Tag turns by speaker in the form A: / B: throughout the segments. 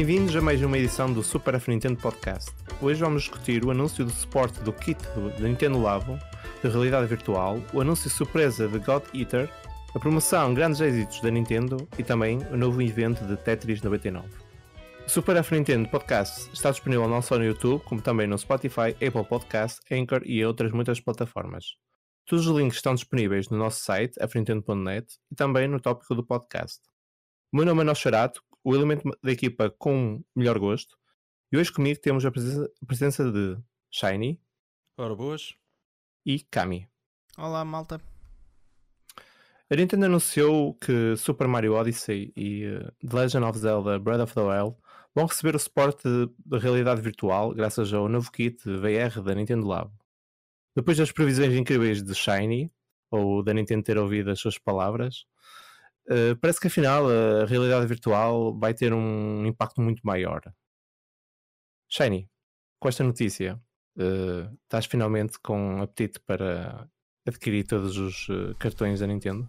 A: Bem-vindos a mais uma edição do Super F Nintendo Podcast. Hoje vamos discutir o anúncio do suporte do kit da Nintendo Labo de realidade virtual, o anúncio surpresa de God Eater, a promoção Grandes Êxitos da Nintendo e também o novo evento de Tetris 99. O Super F Nintendo Podcast está disponível não só no YouTube, como também no Spotify, Apple Podcast, Anchor e outras muitas plataformas. Todos os links estão disponíveis no nosso site, afnintendo.net, e também no tópico do podcast. O meu nome é Nosharato, o elemento da equipa com melhor gosto, e hoje comigo temos a presença, a presença de Shiny.
B: Ora, boas.
A: E Kami.
C: Olá, malta.
A: A Nintendo anunciou que Super Mario Odyssey e uh, The Legend of Zelda Breath of the Wild vão receber o suporte de realidade virtual graças ao novo kit VR da Nintendo Labo. Depois das previsões incríveis de Shiny, ou da Nintendo ter ouvido as suas palavras, uh, parece que afinal a realidade virtual vai ter um impacto muito maior. Shiny, com esta notícia, uh, estás finalmente com apetite para adquirir todos os uh, cartões da Nintendo?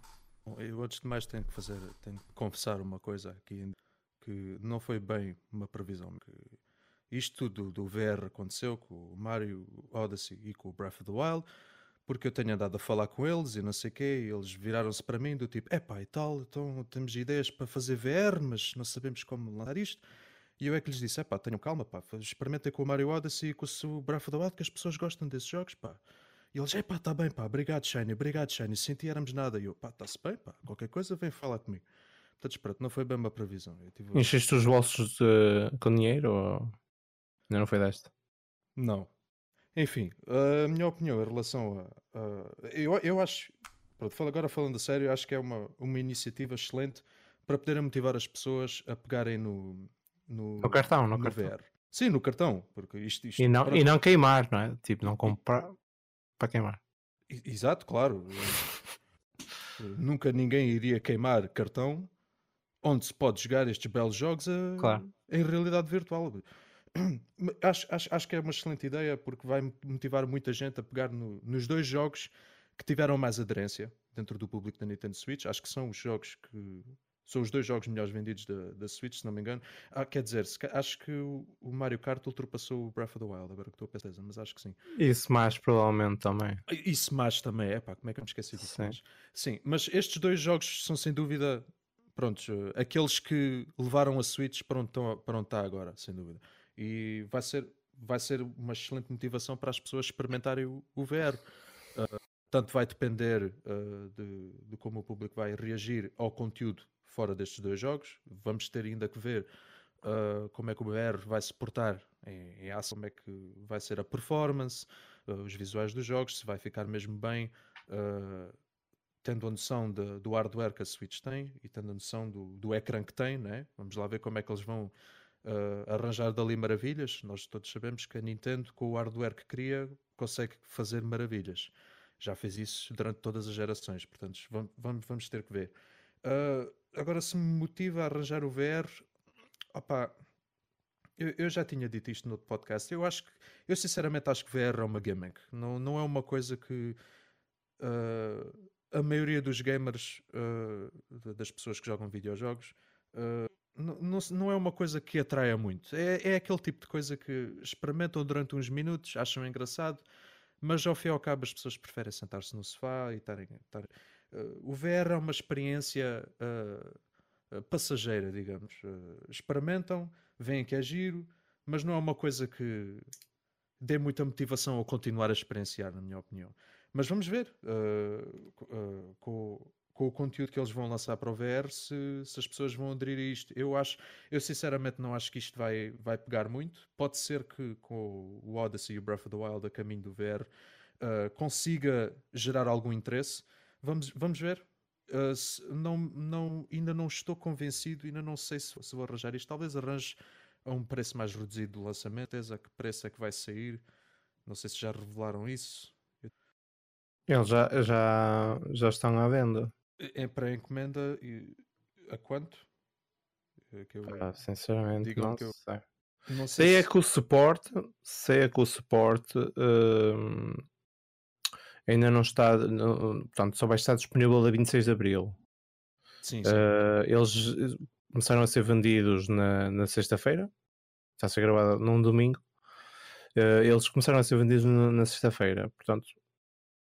B: Eu antes de mais tenho que fazer, tenho que confessar uma coisa aqui que não foi bem uma previsão. isto tudo do VR aconteceu com o Mario Odyssey e com o Breath of the Wild, porque eu tenho andado a falar com eles e não sei o quê, e eles viraram-se para mim do tipo, epá e tal, então temos ideias para fazer VR, mas não sabemos como lançar isto. E eu é que lhes disse, epá, tenham calma, pá, experimentem com o Mario Odyssey e com o Breath of the Wild, que as pessoas gostam desses jogos, pá. E eles, epá, tá bem, pá, obrigado, Shiny, obrigado, Shiny, senti éramos nada. E eu, pá, está-se bem, pá, qualquer coisa vem falar comigo. Portanto, pronto, não foi bem uma previsão. Tive...
A: Encheste os bolsos de... com dinheiro ou ainda não foi desta?
B: Não. Enfim, a minha opinião em relação a. a... eu, eu acho. Pronto, agora falando a sério, acho que é uma, uma iniciativa excelente para poderem motivar as pessoas a pegarem no. No,
A: no cartão, no,
B: no
A: cartão.
B: VR. Sim, no cartão. Porque isto, isto
A: e, não, para... e não queimar, não é? Tipo, não comprar para queimar.
B: Exato, claro. Nunca ninguém iria queimar cartão onde se pode jogar estes belos jogos a...
A: claro.
B: em realidade virtual. Acho, acho, acho que é uma excelente ideia porque vai motivar muita gente a pegar no, nos dois jogos que tiveram mais aderência dentro do público da Nintendo Switch. Acho que são os jogos que são os dois jogos melhores vendidos da, da Switch, se não me engano. Ah, quer dizer, acho que o, o, Mario Kart ultrapassou o Breath of the Wild, agora que estou a pensar, mas acho que sim.
A: E Smash provavelmente também.
B: E Smash também, é pá, como é que eu me esqueci disso? Sim. sim, mas estes dois jogos são sem dúvida, prontos, aqueles que levaram a Switch para onde, estão, para onde está agora, sem dúvida. E vai ser, vai ser uma excelente motivação para as pessoas experimentarem o, o VR. Uh, tanto vai depender uh, de, de como o público vai reagir ao conteúdo fora destes dois jogos. Vamos ter ainda que ver uh, como é que o VR vai se portar em, em ação, como é que vai ser a performance, os visuais dos jogos, se vai ficar mesmo bem, tendo a noção de, do hardware que a Switch tem e tendo a noção do, do ecrã que tem, né? vamos lá ver como é que eles vão arranjar dali maravilhas. Nós todos sabemos que a Nintendo, com o hardware que cria, consegue fazer maravilhas. Já fez isso durante todas as gerações, portanto, vamos, vamos ter que ver. Uh, agora, se me motiva a arranjar o VR, opá, eu, eu, já tinha dito isto no outro podcast. Eu acho que, eu sinceramente acho que VR é uma gimmick. Não, não é uma coisa que uh, a maioria dos gamers, uh, das pessoas que jogam videojogos, não, não, não, é uma coisa que atraia muito. É, é aquele tipo de coisa que experimentam durante uns minutos, acham engraçado, mas ao fim e ao cabo as pessoas preferem sentar-se no sofá e estarem. estarem Uh, o VR é uma experiência uh, passageira, digamos. experimentam, veem que é giro, mas não é uma coisa que dê muita motivação a continuar a experienciar, na minha opinião. Mas vamos ver com, com, o conteúdo que eles vão lançar para o VR se, se, as pessoas vão aderir a isto. Eu acho, eu sinceramente não acho que isto vai, vai pegar muito. Pode ser que com o Odyssey e o Breath of the Wild a caminho do VR uh, consiga gerar algum interesse. Vamos, vamos ver. Uh, se, não, não, ainda não estou convencido, ainda não sei se, se, vou arranjar isto. Talvez arranje a um preço mais reduzido do lançamento. A que preço é que vai sair? Não sei se já revelaram isso.
A: Eles já, já, já estão à venda.
B: É para encomenda a quanto?
A: É que eu, ah, sinceramente, não eu, sei. Não sei, sei é se... é que o suporte, sei é que o suporte hum, ainda não está, no, portanto, só vai estar disponível a 26 de Abril.
B: Sim, sim.
A: Uh, eles começaram a ser vendidos na, na sexta-feira. Está a ser gravado num domingo. Uh, eles começaram a ser vendidos na, na sexta-feira. Portanto,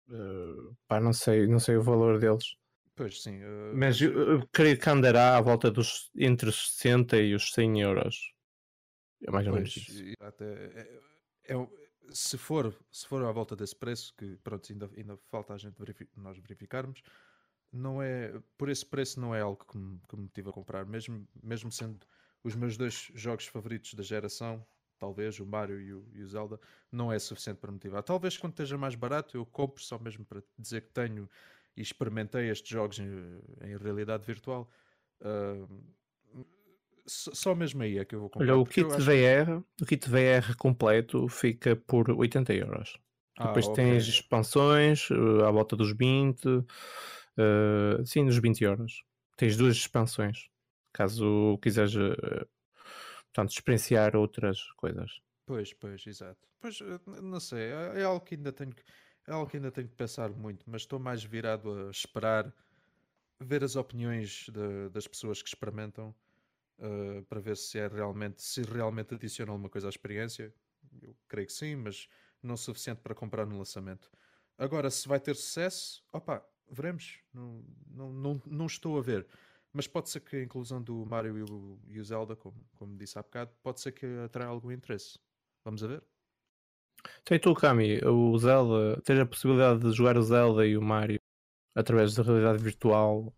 A: uh, pá, não sei, não sei o valor deles.
B: Pois sim. Uh,
A: mas eu, eu, creio que andará à volta dos entre os 60 e os 100 euros. É mais ou menos isso.
B: Até, é, é, se, for, se for à volta desse preço, que pronto, ainda, ainda falta a gente verific, nós verificarmos, não é, por esse preço não é algo que me, que me motiva a comprar, mesmo, mesmo sendo os meus dois jogos favoritos da geração, talvez o Mario e o, e o, Zelda, não é suficiente para motivar. Talvez quando esteja mais barato eu compro só mesmo para dizer que tenho e experimentei estes jogos em, em realidade virtual. Uh, só mesmo aí é que eu vou comprar.
A: Olha, o kit VR, o kit VR completo fica por 80 euros. Ah, Depois okay. tens expansões uh, à volta dos 20, uh, sim, dos 20 euros. Tens duas expansões, caso quiseres uh, portanto, experienciar outras coisas.
B: Pois, pois, exato. Pois, não sei, é, é algo que ainda tenho que, é algo que ainda tenho que pensar muito, mas estou mais virado a esperar ver as opiniões de, das pessoas que experimentam uh, para ver se é realmente, se realmente adiciona alguma coisa à experiência. Eu creio que sim, mas não suficiente para comprar no lançamento. Agora, se vai ter sucesso, opa, veremos. Não, não, não, não estou a ver. Mas pode ser que a inclusão do Mario e o, e o Zelda, como, como disse há bocado, pode ser que atraia algum interesse. Vamos a ver?
A: Tem tu, Kami, o Zelda, tens a possibilidade de jogar o Zelda e o Mario através da realidade virtual,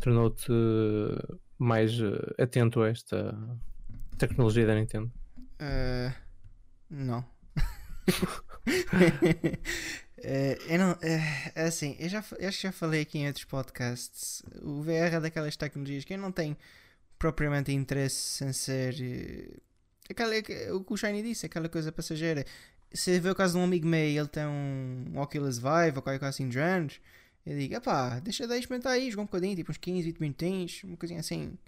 A: tornou-te mais eh, atento a esta tecnologia da Nintendo?
C: Uh, não. Uh, eu não, uh, assim, eu já, eu acho que já falei aqui em outros podcasts. O VR é daquelas tecnologias que eu não tenho propriamente interesse em ser. Aquela, o que o Shiny disse, aquela coisa passageira. Se vê o caso de um amigo meu ele tem um Oculus Vive ou qualquer coisa assim de géneros, eu digo, epá, deixa de experimentar aí, jogar um bocadinho, tipo uns 15, 20 minutinhos, uma coisinha assim,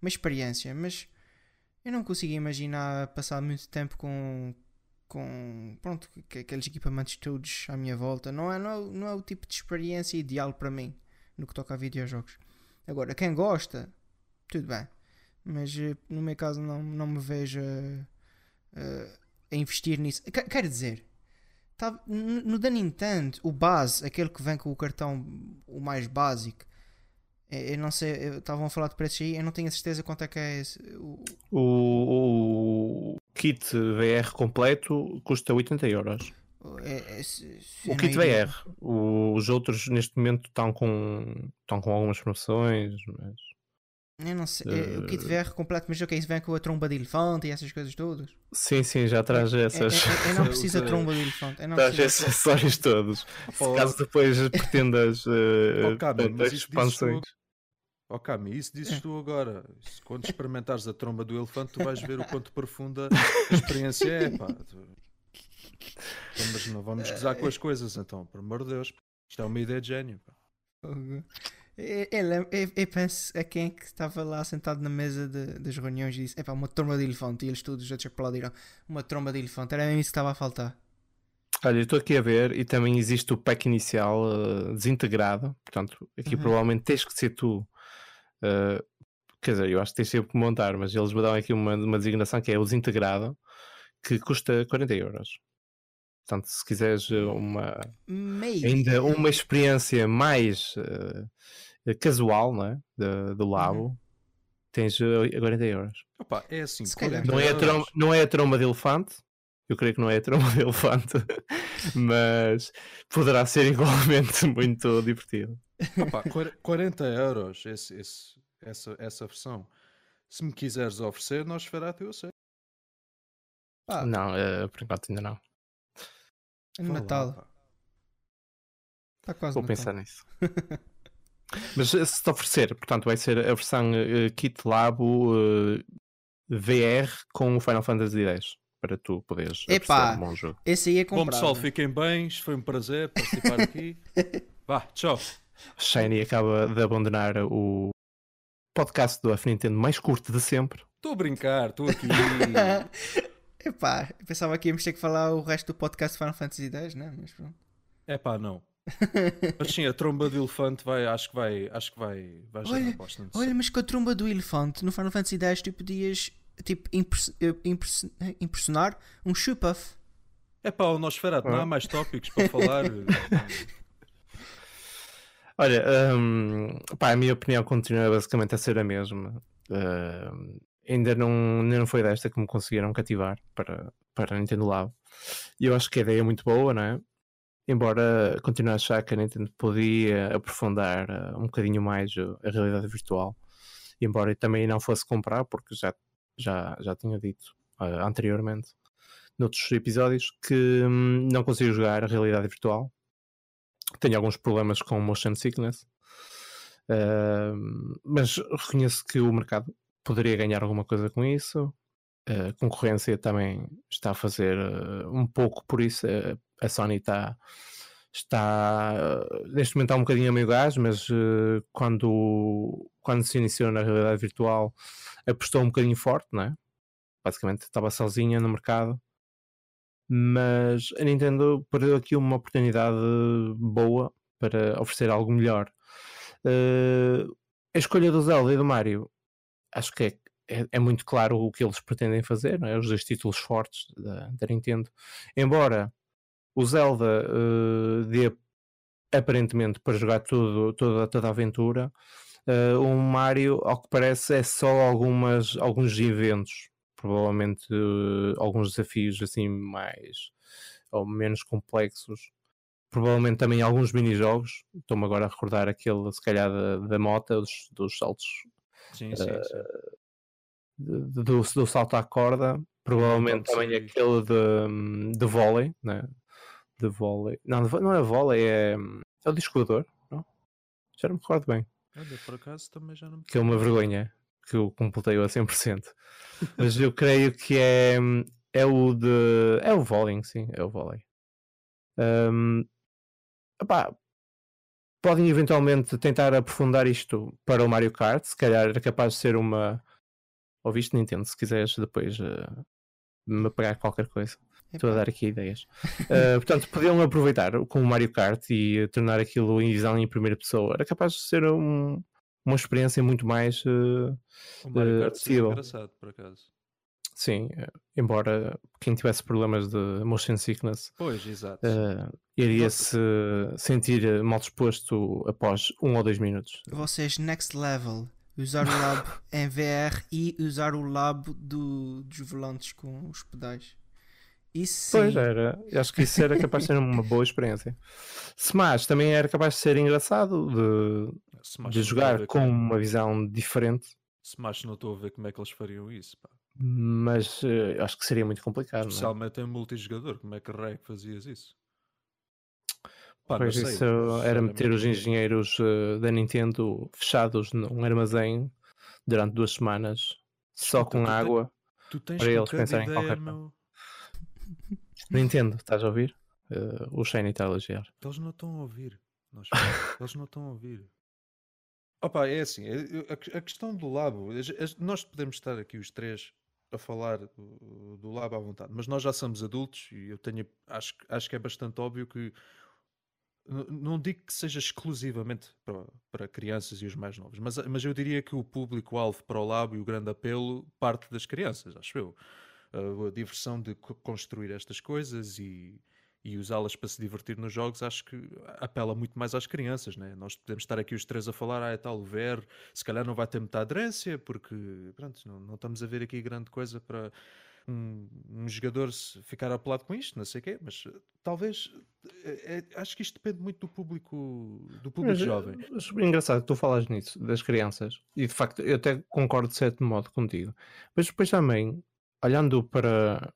C: uma experiência, mas eu não consigo imaginar passar muito tempo com, com pronto, aqueles equipamentos todos à minha volta. Não é, não, é, não é o tipo de experiência ideal para mim no que toca a videojogos. Agora, quem gosta, tudo bem. Mas eh, no meu caso não, não me vejo uh, a investir nisso. Quer dizer, Tá, no da Nintendo, o base, aquele que vem com o cartão o mais básico, é, eu não sei, estavam a falar de preços aí, eu não tenho a certeza quanto é que é esse. O,
A: o, o kit VR completo custa 80 euros.
C: É, é,
A: o kit VR, os outros neste momento estão com, estão com algumas promoções, mas
C: eu não sei. Uh... O kit VR completo, mas o que é isso? Vem com a tromba de elefante e essas coisas todas?
A: Sim, sim, já traz essas.
C: Eu, eu, não preciso da tromba de elefante.
A: traz esses acessórios todos. Oh. Caso depois pretendas uh, oh, Kami, expansões.
B: Ó oh, Cami, isso dizes é. tu agora. Quando experimentares a tromba do elefante, tu vais ver o quanto profunda a experiência é. Pá. Então, mas não vamos gozar com as coisas, então, por amor de Deus. Isto é uma ideia de gênio. Pá.
C: Eu, eu, eu, penso a quem é que estava lá sentado na mesa de, das reuniões e disse: é pá, uma tromba de elefante. E eles todos já te aplaudiram: uma tromba de elefante. Era mesmo isso que estava a faltar.
A: Olha, eu estou aqui a ver e também existe o pack inicial uh, desintegrado. Portanto, aqui uhum. provavelmente tens que ser tu. Uh, quer dizer, eu acho que tens sempre que montar, mas eles me dão aqui uma, uma designação que é o desintegrado, que custa 40 euros. Portanto, se quiseres eh, uma
C: Maybe.
A: ainda uma experiência mais uh, casual não é? de, do labo, uhum. tens uh, 40 euros.
B: Opa, é assim,
A: não, é tromba, não é a tromba de elefante, eu creio que não é a tromba de elefante, mas poderá ser igualmente muito divertido.
B: Opa, 40 euros esse, esse, essa, essa versão. Se me quiseres oferecer, nós fará eu sei.
A: Ah. Não, uh, por enquanto ainda não.
C: É no Natal. Está quase
A: Vou pensar nisso. Mas se te oferecer, portanto, vai ser a versão uh, Kit Labo uh, eh, VR com o Final Fantasy X para tu poderes
C: Epá, um bom jogo. Esse aí é comprado.
B: Bom pessoal, fiquem bem, foi um prazer participar aqui. Vá, tchau.
A: Shiny acaba de abandonar o podcast do F Nintendo mais curto de sempre.
B: Estou a brincar, estou aqui.
C: Epá, eu pensava que íamos ter que falar o resto do podcast Final Fantasy X, né? Mas pronto.
B: Epá, não. Mas sim, a tromba de elefante vai, acho que vai, acho que vai, vai gerar
C: Olha,
B: bastante
C: Olha, mas com a tromba do elefante no Final Fantasy X tu podias tipo, impress- eh, impress- eh, impressionar um Shupuff.
B: É pá, o Nosferatu, não há
A: Ah.
B: mais tópicos para falar.
A: Olha, hum, pá, a minha opinião continua basicamente a ser a mesma. Hum, ainda, não, ainda não foi desta que me conseguiram cativar para, para a Nintendo Labo. E eu acho que a ideia é muito boa, não é? Embora continue a achar que a Nintendo podia aprofundar uh, um bocadinho mais a realidade virtual. Embora eu também não fosse comprar, porque já, já, já tinha dito uh, anteriormente, noutros episódios, que hum, não consigo jogar a realidade virtual tenho alguns problemas com motion sickness, uh, mas reconheço que o mercado poderia ganhar alguma coisa com isso. A concorrência também está a fazer uh, um pouco por isso. A Sony está, está neste momento está um bocadinho a meio gás, mas quando, quando se iniciou na realidade virtual apostou um bocadinho forte, não é? basicamente estava sozinha no mercado mas a Nintendo perdeu aqui uma oportunidade boa para oferecer algo melhor. Uh, a escolha do Zelda e do Mario, acho que é, é, é, muito claro o que eles pretendem fazer, não é? os dois títulos fortes da, da Nintendo. Embora o Zelda uh, dê aparentemente para jogar tudo, toda, toda a aventura, uh, o Mario, ao que parece, é só algumas, alguns eventos provavelmente uh, alguns desafios assim mais ou menos complexos provavelmente também alguns minijogos estou-me agora a recordar aquele se calhar da, da moto dos, dos saltos
B: sim, sim,
A: uh,
B: sim.
A: Do, do, do, salto à corda provavelmente também aquele de, de vôlei né? de vôlei não, não é vôlei é, é o discodor não? já não me recordo bem
B: Olha, por acaso também já não me
A: que é uma vergonha que eu completei-o a 100%. Mas eu creio que é, é o de. É o vôlei, sim, é o vôlei. Um, opá, podem eventualmente tentar aprofundar isto para o Mario Kart. Se calhar era capaz de ser uma. Ouviste Nintendo, se quiseres depois uh, me pagar qualquer coisa. Estou a dar aqui ideias. Uh, portanto, podiam aproveitar com o Mario Kart e tornar aquilo em visão em primeira pessoa. Era capaz de ser um, uma experiência muito mais uh,
B: o Mario Kart uh, engraçado por acaso
A: sim, embora quem tivesse problemas de motion sickness
B: pois, exato.
A: Uh, iria se sentir mal disposto após um ou dois minutos
C: vocês next level usar o lab em VR e usar o lab do, dos volantes com os pedais isso sim.
A: Pois era, acho que isso era capaz de ser uma boa experiência. Smash também era capaz de ser engraçado de,
B: Smash
A: de jogar com uma visão diferente.
B: Smash não estou a ver como é que eles fariam isso. Pá.
A: Mas uh, acho que seria muito complicado.
B: Especialmente em multijogador, como é que rei fazias isso?
A: Pá, pois
B: sei,
A: isso era meter os engenheiros uh, da Nintendo fechados num armazém durante duas semanas, só com
B: tu
A: água,
B: tu tens
A: para eles pensarem em
B: ideia,
A: qualquer
B: meu...
A: Nintendo, estás a ouvir? Uh, o Shane está a elogiar.
B: Eles não estão a ouvir. Nós, eles não estão a ouvir. Opa, é assim, a, a questão do labo, nós podemos estar aqui os três a falar do, do labo à vontade, mas nós já somos adultos e eu tenho, acho, acho que é bastante óbvio que não digo que seja exclusivamente para, para crianças e os mais novos, mas, mas eu diria que o público-alvo para o labo e o grande apelo parte das crianças, acho eu. A, a diversão de construir estas coisas e, e usá-las para se divertir nos jogos, acho que apela muito mais às crianças, né? Nós podemos estar aqui os três a falar, ah, é tal, o VR, se calhar não vai ter muita aderência, porque, pronto, não, não estamos a ver aqui grande coisa para um, um jogador ficar apelado com isto, não sei o quê, mas talvez, é, é, acho que isto depende muito do público, do público
A: Mas,
B: jovem.
A: mas é engraçado tu falas nisso, das crianças, e de facto eu até concordo de certo modo contigo, mas depois também, olhando para,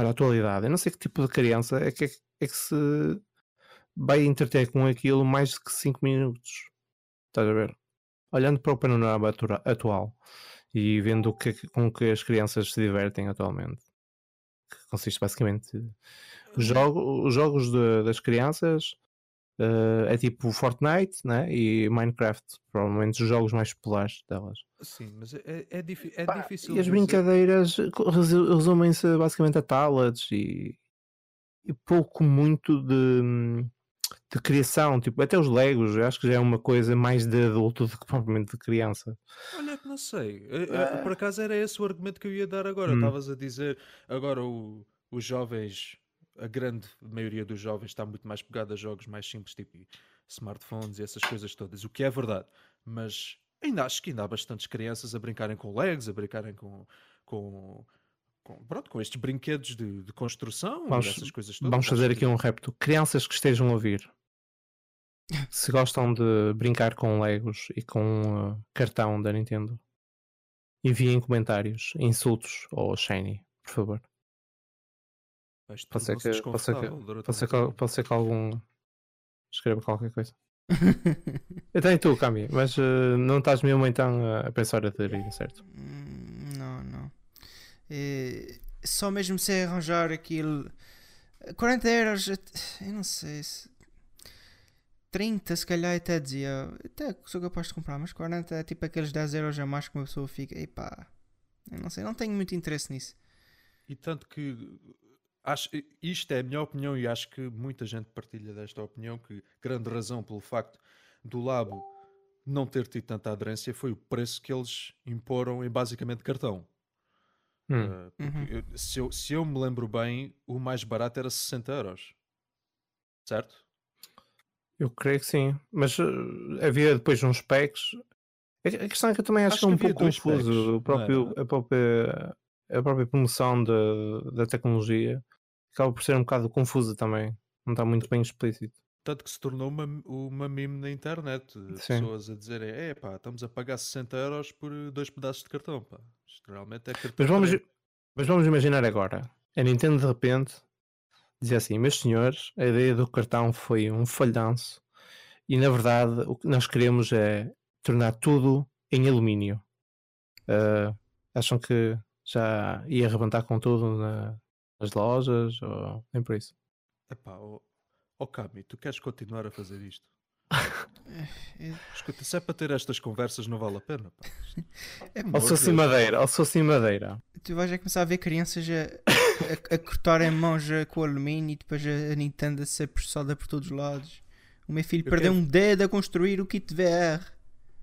A: para a atualidade, eu não sei que tipo de criança é que, é que se vai entreter com aquilo mais de que 5 minutos. Estás a ver? Olhando para o panorama atua- atual e vendo o que, com que as crianças se divertem atualmente, que consiste basicamente os, jogo, os jogos de- das crianças eh, é tipo Fortnite né? e Minecraft, provavelmente os jogos mais populares delas.
B: Sim, mas é, é, é é
A: Pá,
B: difícil.
A: E as
B: dizer-
A: brincadeiras resu- resumem-se basicamente a tablets e, e pouco muito de, de criação, tipo, até os Legos, eu acho que já é uma coisa mais de adulto do que propriamente de criança.
B: Olha que não sei. Eh, eh, Por acaso era esse o argumento que eu ia dar agora.
A: Hum.
B: Estavas a dizer agora o- os jovens, a grande maioria dos jovens está muito mais pegada a jogos mais simples, tipo smartphones e essas coisas todas, o que é verdade. Mas ainda acho que ainda há bastantes crianças a brincarem com Legos, a brincarem com. com com, pronto, com estes brinquedos de, de construção,
A: Vamos-
B: essas coisas todas.
A: Vamos fazer aqui um repto. Crianças que estejam a ouvir, se gostam de brincar com Legos e com uh, cartão da Nintendo, enviem comentários, insultos ao Shiny, por favor. Pode ser que- pode ser que- Pode ser, que, pode ser que algum escreva qualquer coisa. Eu tenho tu, Cami, mas uh, não estás mesmo então a pensar a aderir, certo?
C: Hum, Não, não. Eh, só mesmo se arranjar aquilo. 40 euros, eu não sei se. 30 se calhar até dizia. Até sou capaz de comprar, mas 40 é tipo aqueles 10 euros a mais que uma pessoa fica. Epá, eu não sei, não tenho muito interesse nisso.
B: E tanto que acho, isto é a minha opinião e acho que muita gente partilha desta opinião que grande razão pelo facto do Labo não ter tido tanta aderência foi o preço que eles imporam em basicamente cartão.
A: Hum.
B: Uh,
C: Uhum.
B: eu- se, eu, se eu me lembro bem, o mais barato era 60 euros. Certo?
A: Eu creio que sim, mas uh, havia depois uns packs. A questão é que eu também acho,
B: Acho
A: que é um pouco confuso.
B: packs,
A: O próprio, a, própria, a própria promoção da, da tecnologia acaba por ser um bocado confusa também. Não está muito bem explícito.
B: Tanto que se tornou uma, uma meme na internet. de
A: Sim.
B: Pessoas a dizerem: é pá, estamos a pagar 60 euros por uh, dois pedaços de cartão. Pá. Isto realmente é cartão.
A: Mas vamos, mas vamos imaginar agora. A Nintendo de repente dizia assim: Meus senhores, a ideia do cartão foi um falhanço e na verdade o que nós queremos é tornar tudo em alumínio. Ah, acham que já ia arrebentar com tudo na- nas lojas ou nem por isso?
B: Epá, ó oh, Cami, tu queres continuar a fazer isto?
C: É,
B: Escuta, se é para ter estas conversas, não vale a pena. Pá.
C: é
A: Ou fosse
B: Deus.
A: madeira, ou se fosse madeira.
C: Tu vais já começar a ver crianças a, a, a cortarem mãos com alumínio e depois a, a Nintendo a ser processada por todos os lados. O meu filho
B: Eu
C: perdeu
B: quero-
C: um dedo a construir o kit VR.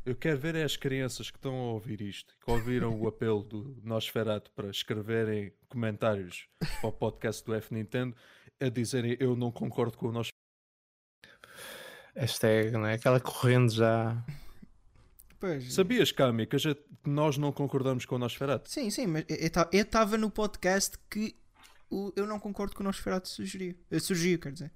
B: Eu quero ver é as crianças que estão a ouvir isto, que ouviram o apelo do Nosferato para escreverem comentários para o podcast do F Nintendo a dizerem eu não concordo com o Nosferato.
A: Hashtag, não é? Aquela corrente já.
C: Pois,
B: Sabias, Cami, que, gente- que nós não concordamos com o Nosferato?
C: Sim, sim, mas eu estava no podcast que o- eu não concordo com o Nosferatu sugeriu. Eh, Surgiu, quer dizer.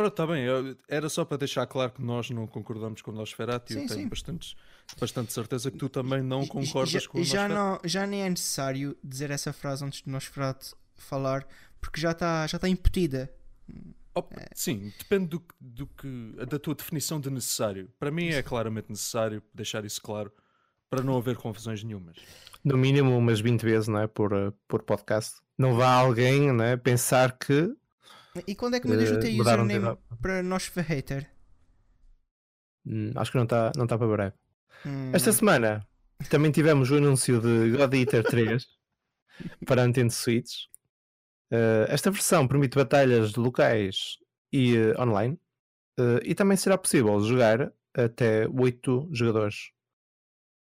B: Pronto, está bem. eu- Era só para deixar claro que nós não concordamos com o Nosferato e
C: Sim,
B: eu tenho
C: sim.
B: bastante, bastante certeza que tu também não
C: E- e-
B: concordas
C: já,
B: com o
C: já não Já nem é necessário dizer essa frase antes do Nosferatu falar, porque já está já tá imputida.
B: Oh, Sim, depende do, do que, da tua definição de necessário. Para mim é claramente necessário deixar isso claro para não haver confusões nenhumas.
A: no mínimo umas 20 vezes, não é? Por, uh, por podcast. Não vá alguém, não é? Pensar que
C: E quando é que mudas o
A: Eh,
C: teu username para Nosferhater?
A: hum, acho que não está não tá para breve.
C: Hum,
A: Esta semana também tivemos o anúncio de God Eater 3 para Nintendo Switch. Uh, esta versão permite batalhas locais e uh, online uh, e também será possível jogar até 8 jogadores.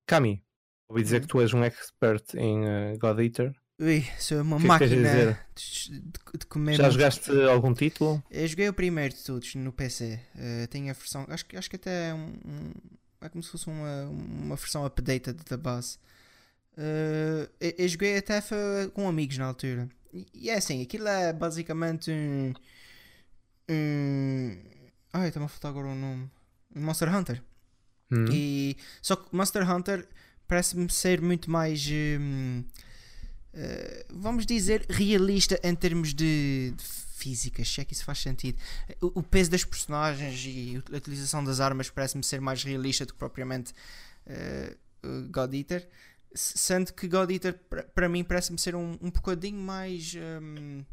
A: Kami, ouvi dizer
C: Hum.
A: que tu és um expert em God Eater.
C: Ui, sou uma
A: que é que
C: máquina
A: dizer?
C: de, de- comer.
A: Já
C: muito.
A: jogaste algum título?
C: Eu joguei o primeiro de todos no PC. Eh, tenho a versão. Acho, que- acho que até é um, um- É como se fosse uma, uma versão updated da base. Eh, eu, eu joguei até com amigos na altura. E, e é assim, aquilo é basicamente um. um ai, está-me a faltar agora o nome. Um Monster Hunter.
A: Hum.
C: E, só que Monster Hunter parece-me ser muito mais. eh, vamos dizer, realista em termos de, de física, se é que isso faz sentido. O, o peso das personagens e a utilização das armas parece-me ser mais realista do que propriamente eh, o God Eater. Sendo que God Eater, para mim, parece-me ser um, um bocadinho mais hum,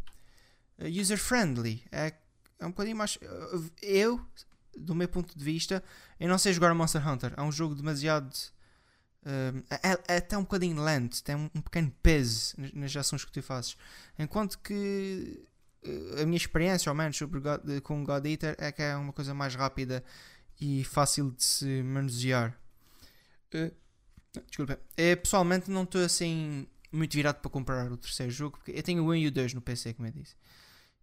C: user-friendly. É, é um bocadinho mais. Eu, do meu ponto de vista, eu não sei jogar Monster Hunter. É um jogo demasiado. É, é até um bocadinho lento, tem um, um pequeno peso nas, ações que tu fazes. Enquanto que a minha experiência, ao menos, God, com God Eater é que é uma coisa mais rápida e fácil de se manusear. Uh, desculpa. Eu, pessoalmente não estou assim muito virado para comprar o terceiro jogo, porque eu tenho o 1 e o 2 no PC, como eu disse.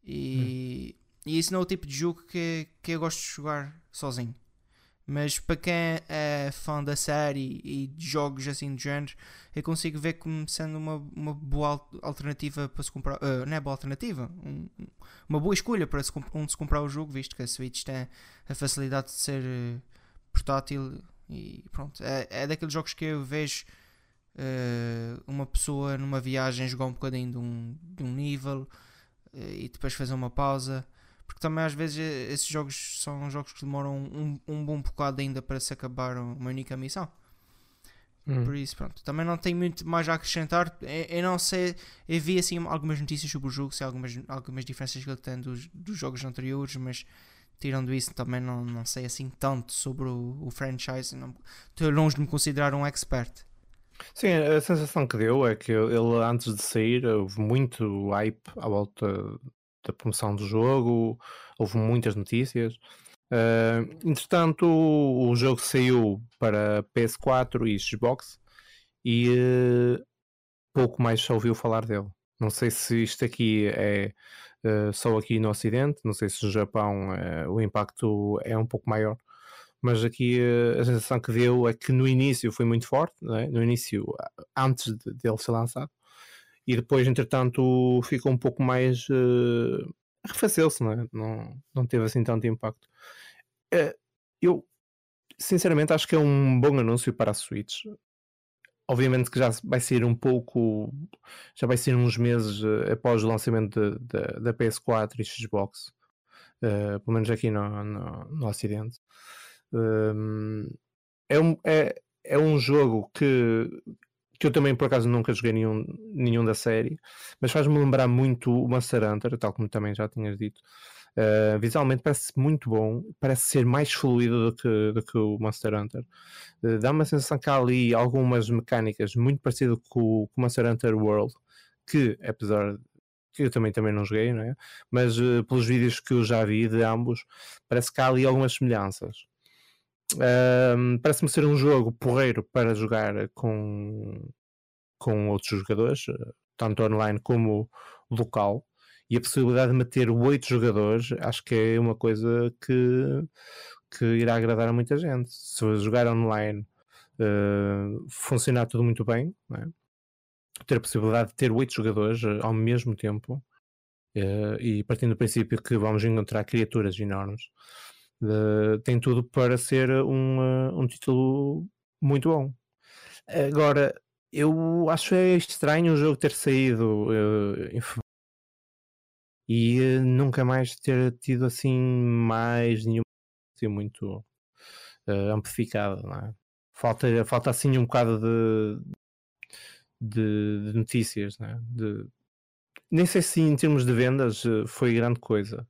C: E, hum. e isso não é o tipo de jogo que, que eu gosto de jogar sozinho. Mas para quem é fã da série e de jogos assim de género, eu consigo ver como sendo uma, uma boa alternativa para se comprar. Uh, não é boa alternativa, um, uma boa escolha para se, onde se comprar o jogo, visto que a Switch tem a facilidade de ser uh, portátil e pronto. É, é daqueles jogos que eu vejo uh, uma pessoa numa viagem jogar um bocadinho de um, de um nível e depois fazer uma pausa porque também às vezes esses jogos são jogos que demoram um, um bom bocado ainda para se acabar uma única missão. Hum. Por isso, pronto. Também não tenho muito mais a acrescentar. Eu, eu, não sei. Eu vi assim algumas notícias sobre o jogo, sei algumas, algumas diferenças que ele tem dos, dos jogos anteriores, mas tirando isso, também não, não sei assim tanto sobre o, o franchise. Não, estou longe de me considerar um expert.
A: Sim, a sensação que deu é que ele antes de sair houve muito hype à volta da promoção do jogo, houve muitas notícias. Uh, entretanto, o, jogo saiu para PS4 e Xbox e uh, pouco mais se ouviu falar dele. Não sei se isto aqui é uh, só aqui no Ocidente, não sei se no Japão o impacto é um pouco maior, mas aqui a sensação que deu é que no início foi muito forte, é? no início, antes de, dele ser lançado, e depois, entretanto, ficou um pouco mais. Uh, arrefeceu-se, não, é? não, não teve assim tanto impacto. Uh, eu, sinceramente, acho que é um bom anúncio para a Switch. Obviamente que já vai ser um pouco, já vai ser uns meses uh, após o lançamento de, de, da PS4 e Xbox, uh, pelo menos aqui no, no, no Ocidente. Um, é, um, é, é um jogo que que eu também por acaso nunca joguei nenhum, nenhum da série, mas faz-me lembrar muito o Monster Hunter, tal como também já tinhas dito. Uh, visualmente parece muito bom, parece ser mais fluido do que, do que o Monster Hunter. Uh, dá uma sensação que há ali algumas mecânicas muito parecidas com com o Monster Hunter World, que apesar que eu também, também não joguei, não é? mas uh, pelos vídeos que eu já vi de ambos, parece que há ali algumas semelhanças. Um, Parece-me ser um jogo porreiro para jogar com, com outros jogadores, eh, tanto online como local. E a possibilidade de meter oito jogadores acho que é uma coisa que, que irá agradar a muita gente. Se jogar online uh, funcionar tudo muito bem, é? ter a possibilidade de ter oito jogadores uh, ao mesmo tempo uh, e partindo do princípio que vamos encontrar criaturas enormes Uh, tem tudo para ser um, uh, um título muito bom. Agora, eu acho é estranho o jogo ter saído uh, em e nunca mais ter tido assim mais nenhum assim, muito amplificado. É? Falta, falta assim um bocado de, de, de notícias. É? De, nem sei se em termos de vendas foi grande coisa,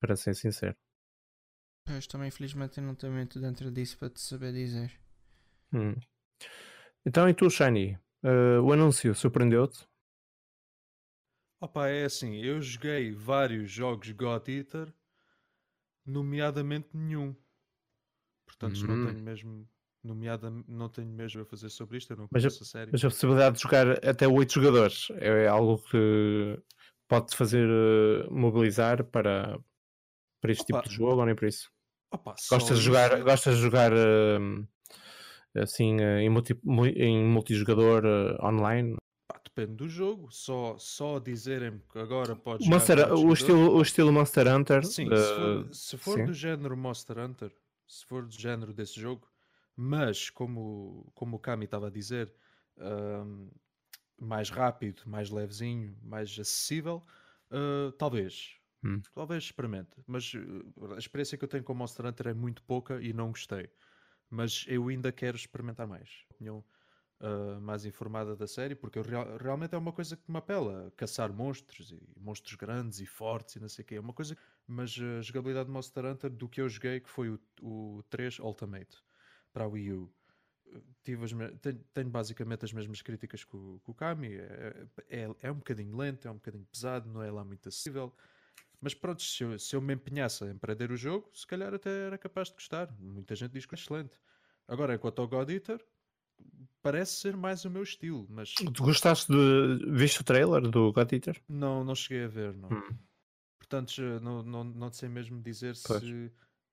A: para ser sincero.
C: Pois também, infelizmente, não tenho muito dentro disso para te saber dizer.
A: Hum. Então, e tu, Shiny? Uh, o anúncio surpreendeu-te?
B: Opa, é assim, eu joguei vários jogos God Eater, nomeadamente nenhum. Portanto, hum. não tenho mesmo nomeada, não tenho mesmo a fazer sobre isto, eu não
A: mas
B: a, a série.
A: Mas a possibilidade de jogar até 8 jogadores é algo que pode fazer uh, mobilizar para, para este Opa. tipo de jogo ou nem por isso?
B: Opa,
A: gostas, de jogar, gostas de jogar uh, assim uh, em, multi, em multijogador uh, online?
B: Pá, depende do jogo. Só, só dizerem que agora pode
A: Monster, o, estilo, o estilo Monster Hunter.
B: Sim, se for, se for sim. do género Monster Hunter, se for do género desse jogo, mas como, como o Kami estava a dizer, um, mais rápido, mais levezinho, mais acessível, uh, talvez.
A: Hum.
B: Talvez experimente, mas uh, a experiência que eu tenho com Monster Hunter é muito pouca e não gostei. Mas eu ainda quero experimentar mais. Opinião uh, mais informada da série, porque real, realmente é uma coisa que me apela. Caçar monstros e monstros grandes e fortes e não sei o quê. É uma coisa. Mas a jogabilidade de Monster Hunter do que eu joguei, que foi o, o 3 Ultimate para a Wii U. tive as tenho, tenho, basicamente as mesmas críticas que o, que o Kami. É, é, é, um bocadinho lento, é um bocadinho pesado, não é lá muito acessível. Mas pronto, se eu, se eu me empenhasse em perder o jogo, se calhar até era capaz de gostar. Muita gente diz que é excelente. Agora, quanto ao God Eater, parece ser mais o meu estilo, mas...
A: Tu gostaste de... Viste o trailer do God Eater?
B: Não, não cheguei a ver, não. Hum. Portanto, não, não, não sei mesmo dizer pois. se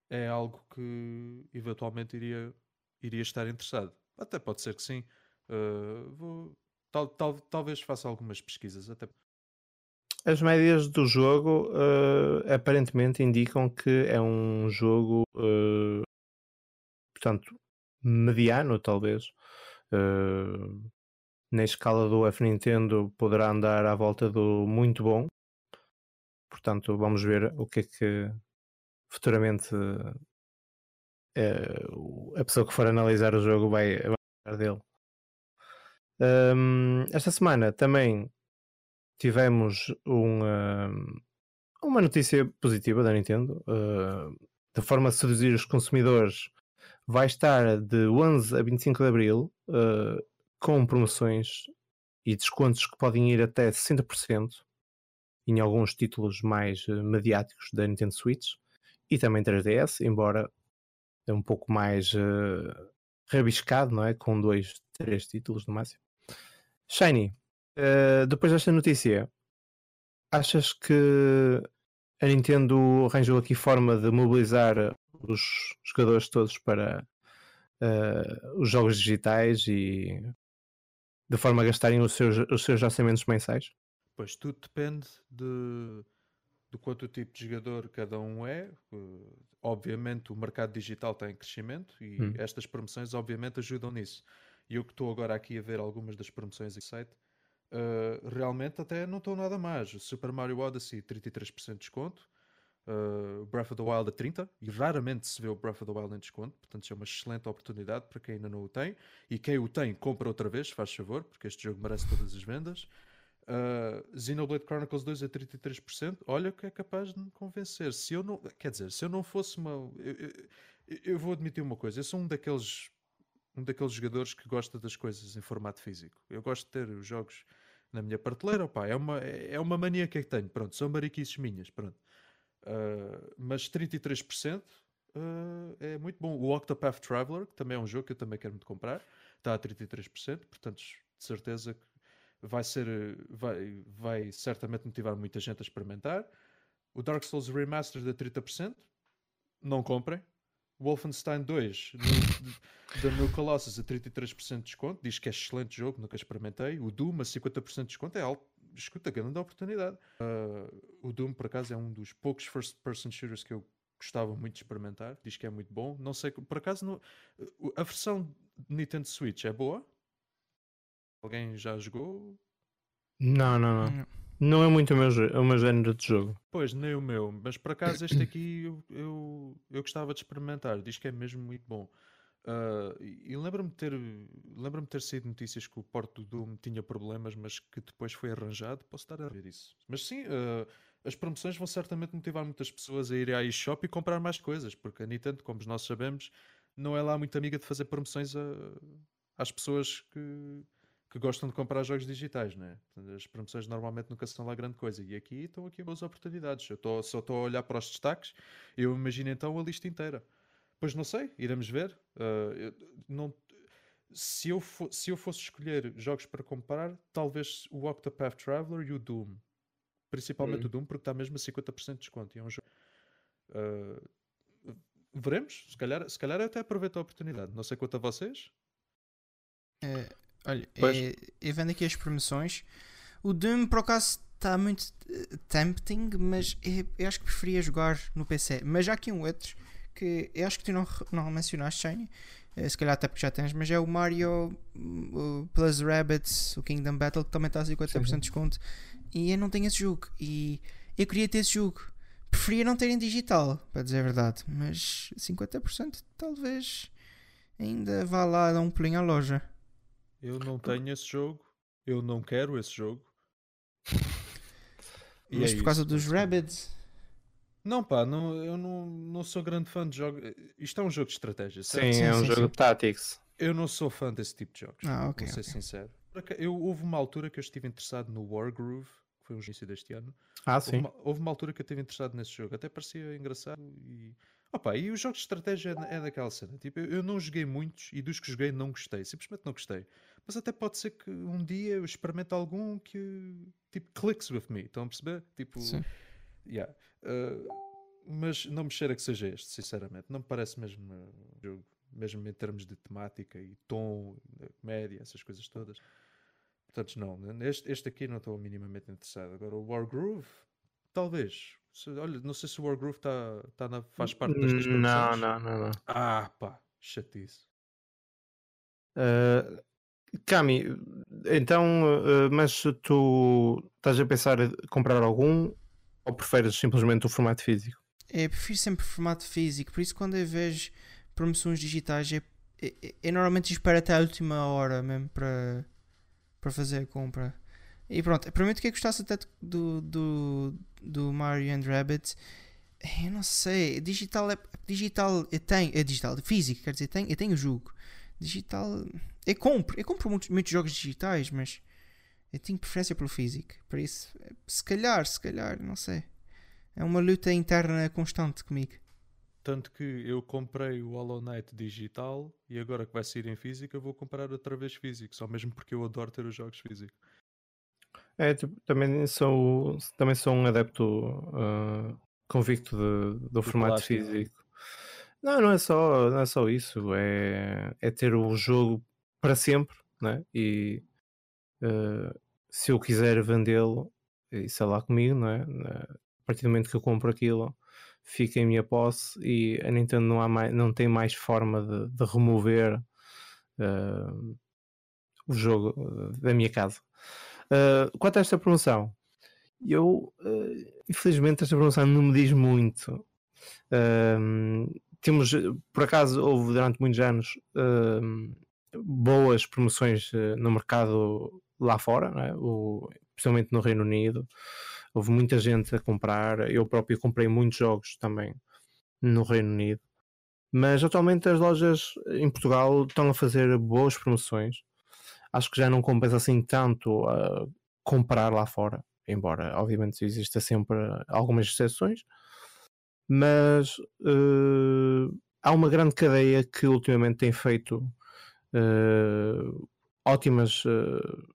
B: é algo que eventualmente iria, iria estar interessado. Até pode ser que sim. Uh, vou, tal, tal, talvez faça algumas pesquisas. Até...
A: As médias do jogo uh, aparentemente indicam que é um jogo, uh, portanto, mediano, talvez. na escala do F Nintendo poderá andar à volta do muito bom. Portanto, vamos ver o que é que futuramente uh, a pessoa que for analisar o jogo vai, vai dele. Um, esta semana também tivemos um, uma notícia positiva da Nintendo. Uh, da forma de seduzir os consumidores, vai estar de 11 a 25 de Abril uh, com promoções e descontos que podem ir até 60% em alguns títulos mais mediáticos da Nintendo Switch e também 3DS, embora é um pouco mais uh, rabiscado, não é? Com dois, três títulos no máximo. Shiny, uh, depois desta notícia, achas que a Nintendo arranjou aqui forma de mobilizar os jogadores todos para uh, os jogos digitais e de forma a gastarem os seus, os seus orçamentos mensais?
B: Pois tudo depende de do quanto tipo de jogador cada um é. Uh, obviamente o mercado digital está em crescimento e hum. estas promoções obviamente ajudam nisso. E eu que estou agora aqui a ver algumas das promoções do site, uh, realmente até não estou nada mais. Super Mario Odyssey 33% de desconto, uh, Breath of the Wild a 30%, e raramente se vê o Breath of the Wild em desconto, portanto é uma excelente oportunidade para quem ainda não o tem. E quem o tem, compra outra vez, faz favor, porque este jogo merece todas as vendas. Uh, Xenoblade Chronicles 2 a 33%, olha que é capaz de me convencer. Se eu não, quer dizer, se eu não fosse uma. Eu, eu, eu, vou admitir uma coisa, eu sou um daqueles, um daqueles jogadores que gosta das coisas em formato físico. Eu gosto de ter os jogos na minha prateleira, opa, é uma, é uma mania que tenho, pronto, são mariquices minhas, pronto. Uh, mas 33% uh, ah, é muito bom. O Octopath Traveler, que também é um jogo que eu também quero muito comprar, está a 33%, portanto, de certeza que vai ser vai, vai certamente motivar muita gente a experimentar. O Dark Souls Remastered a 30%, não comprem. Wolfenstein 2 da New Colossus a 33% de desconto, diz que é excelente jogo, nunca experimentei. O Doom a 50% de desconto é alto, escuta, grande oportunidade. Uh, o Doom, por acaso, é um dos poucos first person shooters que eu gostava muito de experimentar, diz que é muito bom. Não sei, por acaso, não, a versão Nintendo Switch é boa, Alguém já jogou?
A: Não, não, não. Não é muito o meu, o meu género de jogo.
B: Pois, nem o meu. Mas por acaso este aqui eu, eu, eu gostava de experimentar. Diz que é mesmo muito bom. Uh, e lembro-me de ter, lembro-me ter saído notícias que o porto do Doom tinha problemas, mas que depois foi arranjado. Posso estar a ver isso. Mas sim, uh, as promoções vão certamente motivar muitas pessoas a ir à eShop e comprar mais coisas, porque a Nintendo, como nós sabemos, não é lá muito amiga de fazer promoções a, às pessoas que que gostam de comprar jogos digitais, né? As promoções normalmente nunca são lá grande coisa. E aqui estão aqui boas oportunidades. Eu tô, só estou a olhar para os destaques, eu imagino então a lista inteira. Pois não sei, iremos ver. Uh, não, se, eu for, se eu fosse escolher jogos para comprar, talvez o Octopath Traveler e o Doom. Principalmente hum. o Doom, porque está mesmo a 50% de desconto. E é um jogo. Uh, veremos, se calhar, se calhar até aproveito a oportunidade. Não sei quanto a vocês.
C: É, Olha, é, eu vendo aqui as promoções. O Doom, por acaso, está muito uh, tempting, mas eu, eu, acho que preferia jogar no PC. Mas já aqui um outro que eu acho que tu não, não mencionaste, Shiny. Uh, se calhar até porque já tens, mas é o Mario uh, Plus Rabbits, o Kingdom Battle, que também está a 50% de desconto. E eu não tenho esse jogo. E eu queria ter esse jogo. Preferia não ter em digital, para dizer a verdade. Mas 50% talvez ainda vá lá dar um pulinho à loja.
B: Eu não tenho esse jogo. Eu não quero esse jogo.
C: Mas é por causa dos Rabbids?
B: Não, pá, não, eu não, não sou grande fã de jogos. Isto é um jogo de estratégia,
A: certo? Sim, sim é um sim, jogo sim. de Tactics.
B: Eu não sou fã desse tipo de jogos.
C: Ah, ok.
B: vou ser
C: ok.
B: sincero. Eu, houve uma altura que eu estive interessado no Wargroove, que foi o início deste ano.
A: Ah,
B: Houve
A: sim.
B: uma, houve uma altura que eu estive interessado nesse jogo, até parecia engraçado e. Opa, e os jogos de estratégia é daquela cena. Tipo, eu, eu não joguei muitos e dos que joguei não gostei, simplesmente não gostei. Mas até pode ser que um dia eu experimente algum que tipo clicks with me. Estão a perceber? Tipo,
C: Sim.
B: yeah. Uh, mas não me cheira que seja este, sinceramente. Não me parece mesmo um jogo, mesmo em termos de temática e tom, de comédia, essas coisas todas. Portanto, não, este, este aqui não estou minimamente interessado. Agora, o Wargroove, talvez. Se- olha, não sei se o Wargroove tá, tá na, faz parte destas
A: Não,
B: produções.
A: não, não, não.
B: Ah, pá, chatice.
A: Uh, Cami, então, uh, mas tu estás a pensar em comprar algum ou preferes simplesmente o formato físico?
C: É, prefiro sempre formato físico, por isso quando eu vejo promoções digitais, é, é, é- eu normalmente espero até a última hora mesmo para, para fazer a compra. E pronto, prometo que eu gostasse até do, do, do Mario and Rabbit. Eu não sei, digital é digital, eu tenho, é digital, físico, quer dizer, eu tenho, eu tenho o jogo. Digital, eu compro, eu compro muitos, muitos jogos digitais, mas eu tenho preferência pelo físico. Por isso, se calhar, se calhar, não sei. É uma luta interna constante comigo.
B: Tanto que eu comprei o Hollow Knight digital e agora que vai sair em físico eu vou comprar outra vez físico, só mesmo porque eu adoro ter os jogos físicos.
A: É, tipo, também sou, também sou um adepto uh, convicto de- do formato
B: plástico.
A: físico. Não, não é só, não é só isso, é, é ter o jogo para sempre, né? E uh, se eu quiser vendê-lo, isso é lá comigo, é? Na- A partir do momento que eu compro aquilo, fica em minha posse e a Nintendo não, há mais, não tem mais forma de, de remover uh, o jogo da minha casa. Uh, quanto a esta promoção, eu infelizmente esta promoção não me diz muito. Temos, por acaso, houve durante muitos anos boas promoções uh, no mercado lá fora, não é? o, principalmente no Reino Unido. Houve muita gente a comprar. Eu próprio comprei muitos jogos também no Reino Unido. Mas atualmente as lojas em Portugal estão a fazer boas promoções. Acho que já não compensa assim tanto comprar lá fora, embora obviamente exista sempre algumas exceções. Mas uh, há uma grande cadeia que ultimamente tem feito uh, ótimas, uh,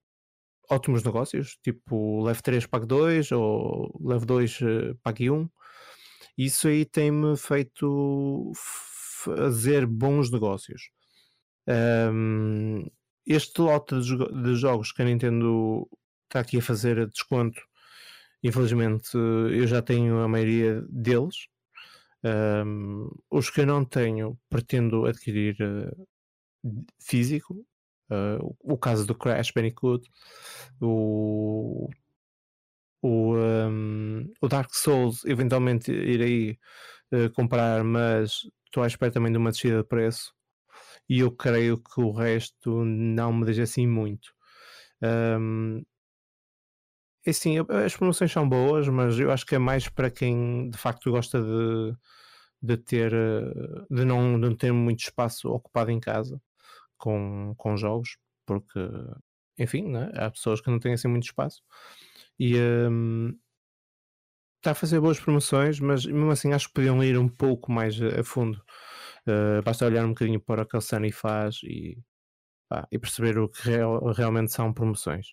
A: ótimos negócios, tipo Leve 3 Pague 2 ou Leve 2 Pague 1. Isso aí tem-me feito fazer bons negócios. Um, este lote de, jo de, jogos que a Nintendo está aqui a fazer desconto, infelizmente eu já tenho a maioria deles. Um, os que eu não tenho, pretendo adquirir uh, físico. Uh, o caso do Crash Bandicoot, o, o, um, o Dark Souls, eventualmente irei uh, comprar, mas estou à espera também de uma descida de preço e eu creio que o resto não me diz assim muito. Um, é assim, as promoções são boas, mas eu acho que é mais para quem de facto gosta de, de ter de não, de não ter muito espaço ocupado em casa com, com jogos, porque enfim, né? há pessoas que não têm assim muito espaço e um, está a fazer boas promoções, mas mesmo assim acho que podiam ir um pouco mais a fundo. Uh, basta olhar um bocadinho para o que a Sony faz e, pá, e perceber o que real, realmente são promoções.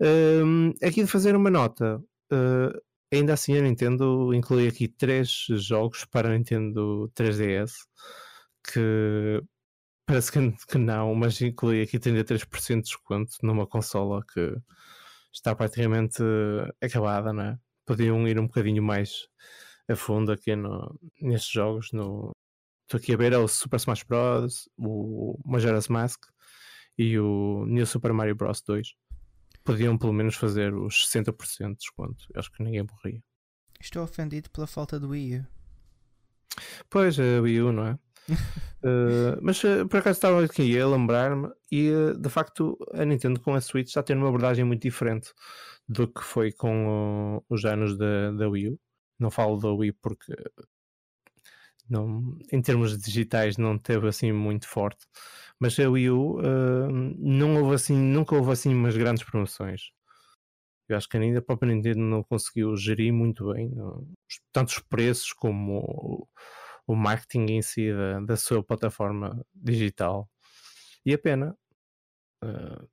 A: Uh, aqui de fazer uma nota, uh, ainda assim a Nintendo inclui aqui três jogos para a Nintendo 3DS que parece que, que não, mas inclui aqui 33% de desconto numa consola que está praticamente acabada, não é? Podiam ir um bocadinho mais a fundo aqui no, nestes jogos, no, estou aqui a ver é o Super Smash Bros, o Majora's Mask e o New Super Mario Bros 2 podiam pelo menos fazer os 60% de desconto. Eu acho que ninguém morria.
C: Estou ofendido pela falta do Wii U.
A: Pois, a Wii U, não é? Uh, mas uh, por acaso estava aqui a lembrar-me e uh, de facto a Nintendo com a Switch está ter uma abordagem muito diferente do que foi com os anos da, da Wii U. Não falo da Wii porque não, em termos digitais não teve assim muito forte, Mas a Wii U não houve assim, nunca houve assim umas grandes promoções. Eu acho que ainda a própria Nintendo não conseguiu gerir muito bem não, tanto os preços como o, marketing em si da, da, sua plataforma digital. E a pena. Uh,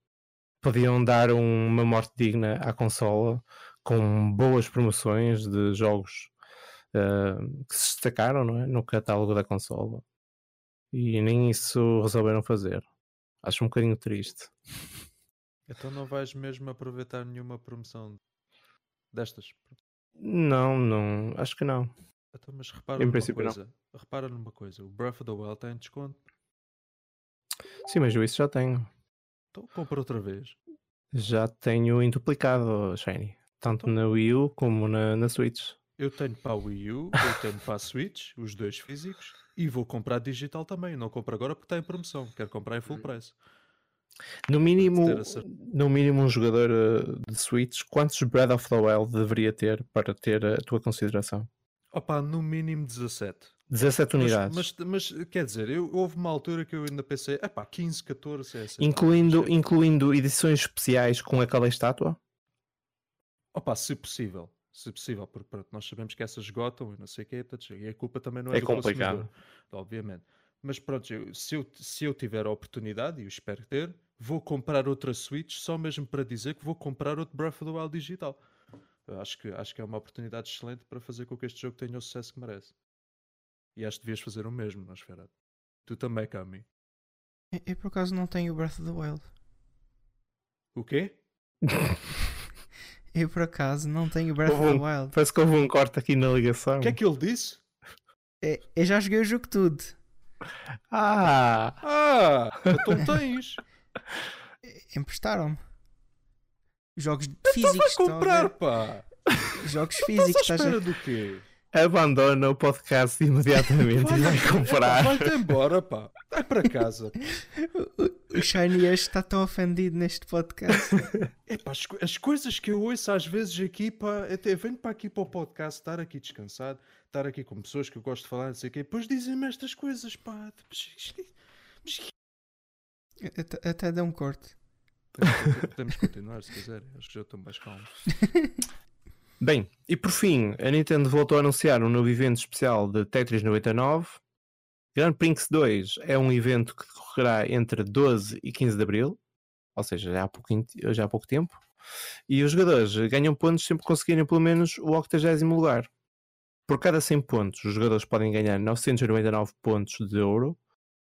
A: podiam dar uma morte digna à consola com boas promoções de jogos uh, que se destacaram é? no catálogo da consola e nem isso resolveram fazer. Acho um bocadinho triste.
B: Então não vais mesmo aproveitar nenhuma promoção destas?
A: Não, não, acho que não.
B: Então, mas repara em numa coisa. Não. Repara numa coisa, o Breath of the Wild tem desconto.
A: Sim, mas eu isso já tenho.
B: Então compra outra vez.
A: Já tenho em duplicado, Shiny. Tanto então, na Wii U como na, na Switch.
B: Eu tenho para a Wii U, eu tenho para a Switch, os dois físicos, e vou comprar digital também. Não compro agora porque está em promoção. Quero comprar em full price.
A: No mínimo, no mínimo um jogador eh, de Switch, quantos Breath of the Wild deveria ter para ter a tua consideração?
B: Opa, no mínimo 17.
A: 17 unidades.
B: Mas, mas, mas, quer dizer, eu, houve uma altura que eu ainda pensei, epá, 15, 14 é assim.
A: Incluindo, incluindo edições especiais com aquela estátua?
B: Opa, se possível. Se possível, porque pronto, nós sabemos que essas esgotam e não sei o quê, e a culpa também não é,
A: é do complicado.
B: obviamente. Mas pronto, eu, se, eu, se eu tiver a oportunidade, e eu espero ter, vou comprar outra Switch só mesmo para dizer que vou comprar outro Breath of the Wild digital. Eu acho que, acho que é uma oportunidade excelente para fazer com que este jogo tenha o sucesso que merece. E acho que devias fazer o mesmo, Nosferatu. Tu também, Cami.
C: Eu, eu por acaso não tenho o Breath of the Wild.
B: O quê?
C: eu por acaso não tenho Breath of the Wild.
A: Parece que houve um corte aqui na ligação.
B: O que é que ele disse?
C: É, eu já joguei o jogo tudo.
A: Ah!
B: Ah! Então tens!
C: Emprestaram-me. Jogos
B: então
C: físicos.
B: Então vai comprar, pá!
C: Jogos físicos.
B: Estás à espera do quê?
A: abandona o podcast imediatamente vai, e vai comprar.
B: Vai-te embora, pá. Vai para casa.
C: O, Shiny está tão ofendido neste podcast.
B: Epá, as, as, coisas que eu ouço às vezes aqui, pá, até venho para aqui para o podcast, estar aqui descansado, estar aqui com pessoas que eu gosto de falar, não sei o quê, depois dizem-me estas coisas, pá.
C: Até, até dá um corte.
B: Podemos continuar se quiser, acho que já estou mais calmo.
A: Bem, e por fim, a Nintendo voltou a anunciar um novo evento especial de Tetris 99. Grand Prix 2 é um evento que decorrerá entre 12 e 15 de abril, ou seja, já há, pouco, já há pouco tempo. E os jogadores ganham pontos sempre que conseguirem pelo menos o 80 lugar. Por cada 100 pontos, os jogadores podem ganhar 999 pontos de ouro,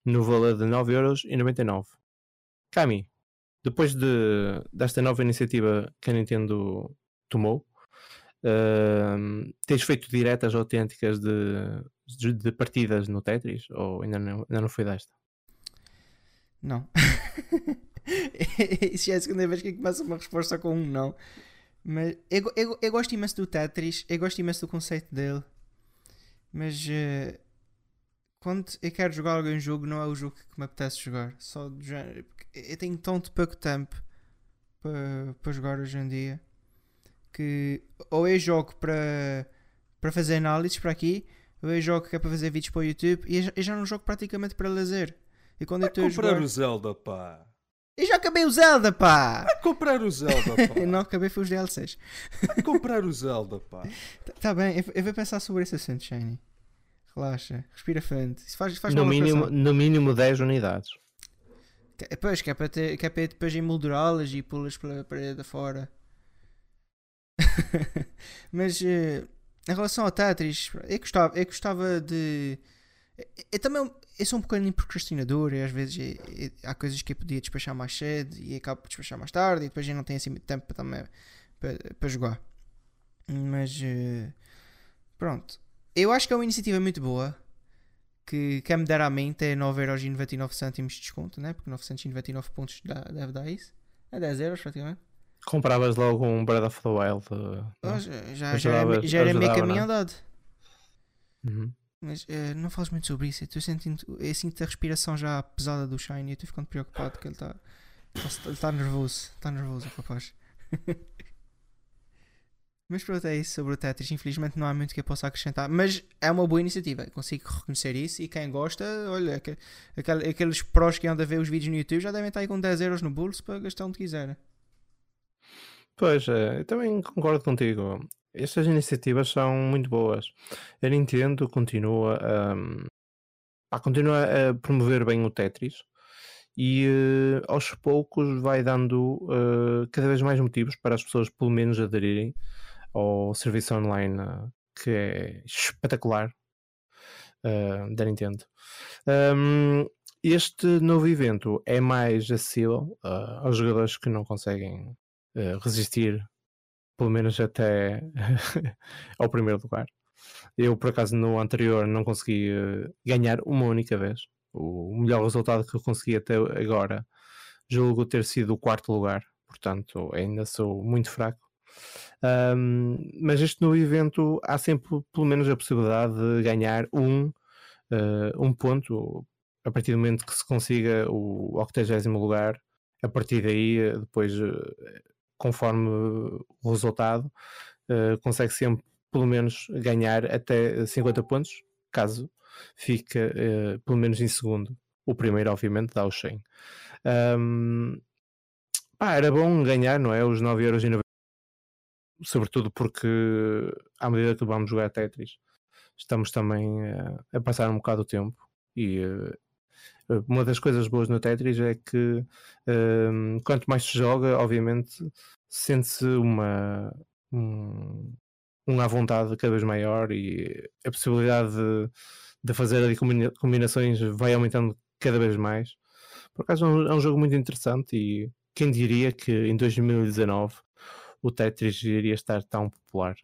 A: no valor de 9,99€. Kami, depois de, desta nova iniciativa que a Nintendo tomou, Uh, tens feito diretas autênticas de, de, de, partidas no Tetris? Ou ainda não, ainda não foi desta?
C: Não. Isso já é a segunda vez que começa uma resposta com um não. Mas eu, eu, eu gosto imenso do Tetris, eu gosto imenso do conceito dele. Mas uh, quando eu quero jogar algum jogo, não é o jogo que me apetece jogar. Só género. Eu tenho de pouco tempo para, para jogar hoje em dia que ou eu jogo para, para fazer análises para aqui, ou eu jogo que é para fazer vídeos para o YouTube e eu já não jogo praticamente para lazer. E quando
B: Vai
C: eu estou a
B: comprar
C: jogar...
B: o Zelda, pá.
C: Eu já acabei o Zelda, pá!
B: Vai comprar o Zelda, pá!
C: não acabei, foi os DLCs.
B: Vai comprar o Zelda, pá!
C: Tá, tá bem, eu, eu, vou pensar sobre esse assunto, Shiny. Relaxa, respira fundo. Isso faz, faz
A: no, mínimo, no mínimo 10 unidades.
C: Pois, que é para, ter, que é para depois emoldurá-las e pô-las pela parede fora. Mas uh, em relação ao Tetris, eu gostava, eu gostava de. Eu também eu sou um bocadinho procrastinador e às vezes eu, eu, há coisas que eu podia despachar mais cedo e acabo por despachar mais tarde e depois eu não tenho assim muito tempo para, também, para, para jogar. Mas uh, pronto. Eu acho que é uma iniciativa muito boa que quer me dar a mente é 9,99€ de desconto, né? Porque 999 pontos dá, deve dar isso. É 10 euros praticamente.
A: Compravas logo um Breath of the Wild.
C: Oh, já, já, já, era, já era meio caminho andado.
A: Uhum.
C: Mas uh, não falas muito sobre isso. Eu, sentindo, eu sinto a respiração já pesada do Shine e eu estou ficando preocupado que ele está. Ele está nervoso. Está nervoso, rapaz. Mas pronto, é isso sobre o Tetris. Infelizmente não há muito que eu possa acrescentar. Mas é uma boa iniciativa. Consigo reconhecer isso. E quem gosta, olha, aqu aqueles prós que andam a ver os vídeos no YouTube já devem estar aí com 10 euros no bolso para gastar onde quiserem.
A: Pois, é, eu também concordo contigo. Estas iniciativas são muito boas. A Nintendo continua a, continua a promover bem o Tetris e uh, aos poucos vai dando uh, cada vez mais motivos para as pessoas pelo menos aderirem ao serviço online uh, que é espetacular da Nintendo. Um, este novo evento é mais acessível aos jogadores que não conseguem resistir pelo menos até ao primeiro lugar. Eu, por acaso, no anterior não consegui ganhar uma única vez o melhor resultado que eu consegui até agora julgo ter sido o quarto lugar, portanto ainda sou muito fraco. Um, mas este novo evento há sempre pelo menos a possibilidade de ganhar um, uh, um ponto a partir do momento que se consiga o 80 lugar. A partir daí, depois, uh, conforme o resultado, uh, consegue sempre pelo menos ganhar até 50 pontos, caso fica uh, pelo menos em segundo. O primeiro, obviamente, dá o 100. Um, era bom ganhar, não é? Os 9,90€. Sobretudo porque, à medida que vamos jogar Tetris, estamos também uh, a passar um bocado o tempo. E uh, uma das coisas boas no Tetris é que quanto mais se joga, obviamente, sente-se uma. Um, um à vontade cada vez maior e a possibilidade de de fazer ali combinações vai aumentando cada vez mais. Por acaso é um, é um jogo muito interessante e quem diria que em 2019 o Tetris iria estar tão popular.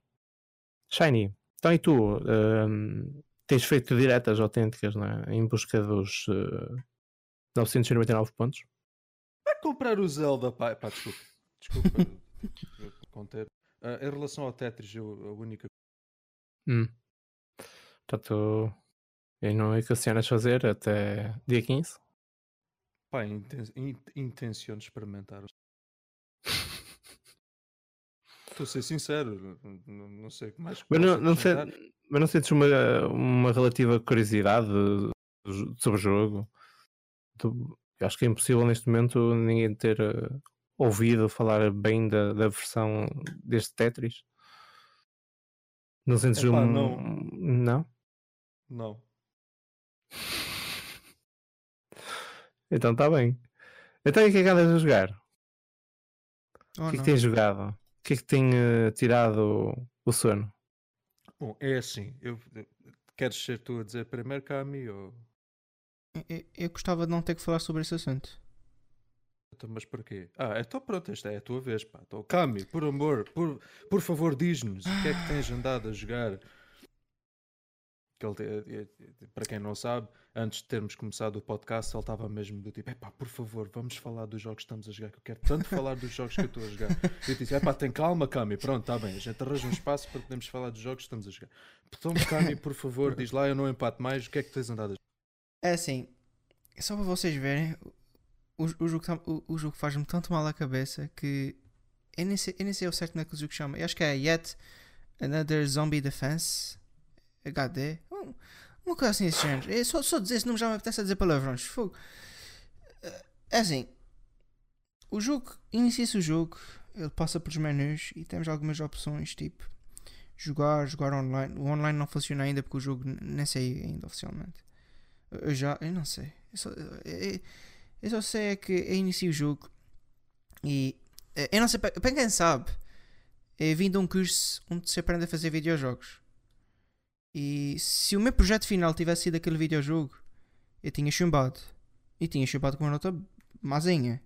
A: Shiny, então e tu? Um, tens feito diretas autênticas é? em busca dos uh, 999 pontos?
B: Vai comprar o Zelda, pá, pá desculpa. Desculpa conter. Uh, em relação ao Tetris, eu, a única.
A: Hum. Portanto, e não é que equacionas fazer até dia 15?
B: Pá, inten intenciono experimentar. Estou a ser sincero, não, não sei o que mais.
A: Mas não, não, sei, mas não sentes uma, uma relativa curiosidade sobre o jogo? Tu, acho que é impossível neste momento ninguém ter uh, ouvido falar bem da, da versão deste Tetris. Não sentes
B: Epá,
A: um.
B: Não.
A: Não?
B: Não.
A: Então está bem. Então o que é que andas a jogar?
C: Oh,
A: o que é que tens jogado? O que é que tem uh, tirado o sono?
B: Bom, é assim. Eu, queres ser tu a dizer primeiro, Cami? Ou...
C: Eu, eu, gostava de não ter que falar sobre esse assunto.
B: Então, mas porquê? Ah, então pronto, esta é a tua vez, pá. Então, Cami, por amor, por, por favor, diz-nos o que é que tens andado a jogar que ele, para quem não sabe, antes de termos começado o podcast, ele estava mesmo do tipo: pá, por favor, vamos falar dos jogos que estamos a jogar, que eu quero tanto falar dos jogos que eu estou a jogar. E eu disse: pá, tem calma, Cami, pronto, está bem, a gente arranja um espaço para podermos falar dos jogos que estamos a jogar. Então, Cami, por favor, diz lá, eu não empato mais, o que é que tens andado a jogar?
C: É assim, só para vocês verem, o, o jogo, tá, o, o jogo faz-me tanto mal à cabeça que eu nem sei, eu nem sei o certo naquele jogo que chama. Eu acho que é Yet Another Zombie Defense. HD. Uma coisa assim desse género. É só, só dizer esse nome já me apetece a dizer palavrões. Fogo. É assim. O jogo, inicia-se o jogo, ele passa pelos menus e temos algumas opções, tipo jogar, jogar online. O online não funciona ainda porque o jogo nem sei ainda oficialmente. Eu já, eu não sei. Eu só, eu, eu só sei é que eu inicio o jogo e eu não sei, para quem sabe, é vindo um curso onde se aprende a fazer videojogos. E se o meu projeto final tivesse sido aquele videojogo, eu tinha chumbado. E tinha chumbado com uma nota mazinha.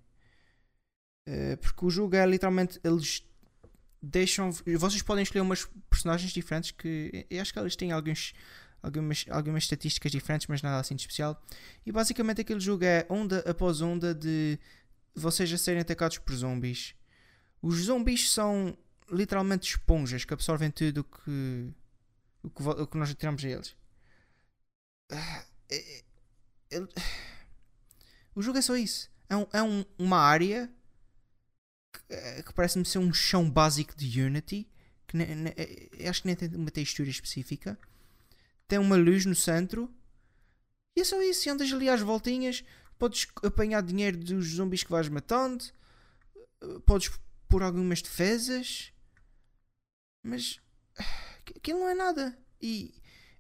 C: Uh, porque o jogo é literalmente. Eles deixam. Vocês podem escolher umas personagens diferentes que. Eu acho que eles têm alguns, algumas, algumas estatísticas diferentes, mas nada assim de especial. E basicamente aquele jogo é onda após onda de vocês a serem atacados por zombies. Os zombies são literalmente esponjas que absorvem tudo que o que, o que nós tiramos a eles. Ah, é, é, o jogo é só isso. É, um, é um, uma área que, eh, que parece-me ser um chão básico de Unity que ne- ne- eh, acho que nem tem uma textura específica. Tem uma luz no centro. E é só isso. E andas ali às voltinhas. Podes apanhar dinheiro dos zumbis que vais matando. eh, Podes pôr algumas defesas. Mas aqu- aquilo não é nada. E,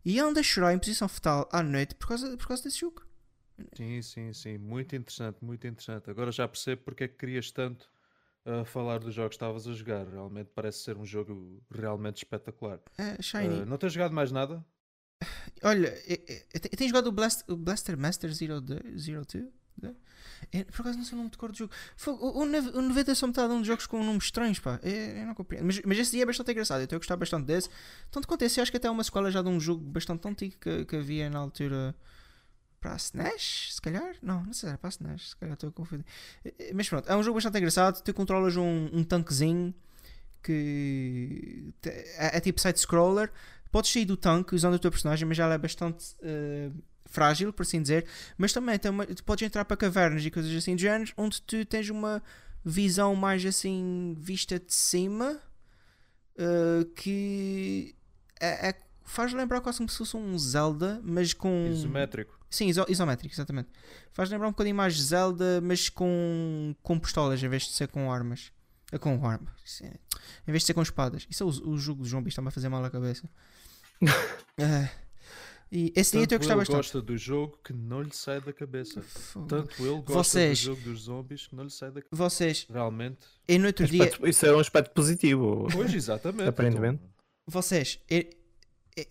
C: e anda a chorar em posição fetal à noite por causa, por causa desse jogo.
B: Sim, sim, sim. Muito interessante, muito interessante. Agora já percebo porque é que querias tanto a falar dos jogos que estavas a jogar. Realmente parece ser um jogo realmente espetacular.
C: É, Shiny.
B: Ah, não tens jogado mais nada?
C: Olha, eu, eu, eu te- eu tenho jogado o, Blast, o Blaster Master Zero, de- Zero Two. Eu, por acaso não sei o nome de cor do jogo. Fogo, O, o, o 90 só me está a dar uns jogos com nomes estranhos, pá. Eu, eu não compreendo. Mas, mas esse dia é bastante engraçado. Eu estou a gostar bastante desse. Tanto quanto esse, eu acho que até é uma escola já de um jogo bastante antigo que, que havia na altura para a SNES, se calhar? Não, não sei, era para a SNES, se calhar estou a confundir. Eh, eh, Mas pronto, é um jogo bastante engraçado. Tu controlas um, um tanquezinho que é, é tipo side-scroller. Podes sair do tanque usando a tua personagem, mas ela é bastante eh, frágil, por assim dizer. Mas também tem uma- tu podes entrar para cavernas e coisas assim de género, onde tu tens uma visão mais assim vista de cima eh, que é- é- faz lembrar quase como se fosse um Zelda, mas com.
B: Isométrico.
C: Sim, iso- isométrico, exatamente. Faz lembrar um bocadinho mais Zelda, mas com, com pistolas em vez de ser com armas. Ah, Com armas. Em vez de ser com espadas. Isso é o, o jogo dos zombies, está-me a fazer mal a cabeça. Ah, e esse dia eu estou a
B: Tanto
C: gostar
B: ele
C: bastante.
B: gosta do jogo que não lhe sai da cabeça.
C: Fogo.
B: Tanto ele gosta
C: Vocês-
B: do jogo dos zombies que não lhe sai da cabeça.
C: Vocês,
B: Realmente.
C: e no outro dia,
A: Aspecto- Isso é um aspecto positivo.
B: Pois, exatamente.
A: Aparentemente.
B: então.
C: vocês,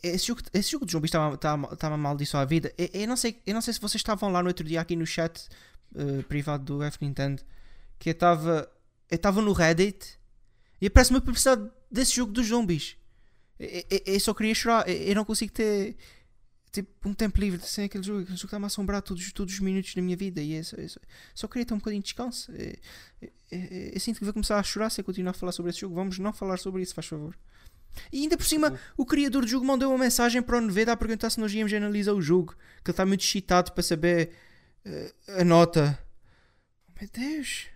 C: esse jogo, esse jogo de zombies estava mal disso à vida. Eu, eu não sei, eu não sei se vocês estavam lá no outro dia aqui no chat eh, privado do F Nintendo que eu estava eu estava no Reddit e aparece uma publicidade desse jogo dos zombies. Eu, eu- eu só queria chorar, eu, eu não consigo ter tipo um tempo livre sem aquele jogo. Aquele jogo está-me a assombrar todos, todos os minutos da minha vida e eu só, eu só- só queria ter um bocadinho de descanso. Eu, eu- eu- eu sinto que vou começar a chorar se eu continuar a falar sobre esse jogo. Vamos não falar sobre isso, faz favor. E ainda por cima, o criador do jogo mandou uma mensagem para o Neveda a perguntar se nós íamos analisar o jogo. Que ele está muito excitado para saber eh, a nota. Oh, meu Deus!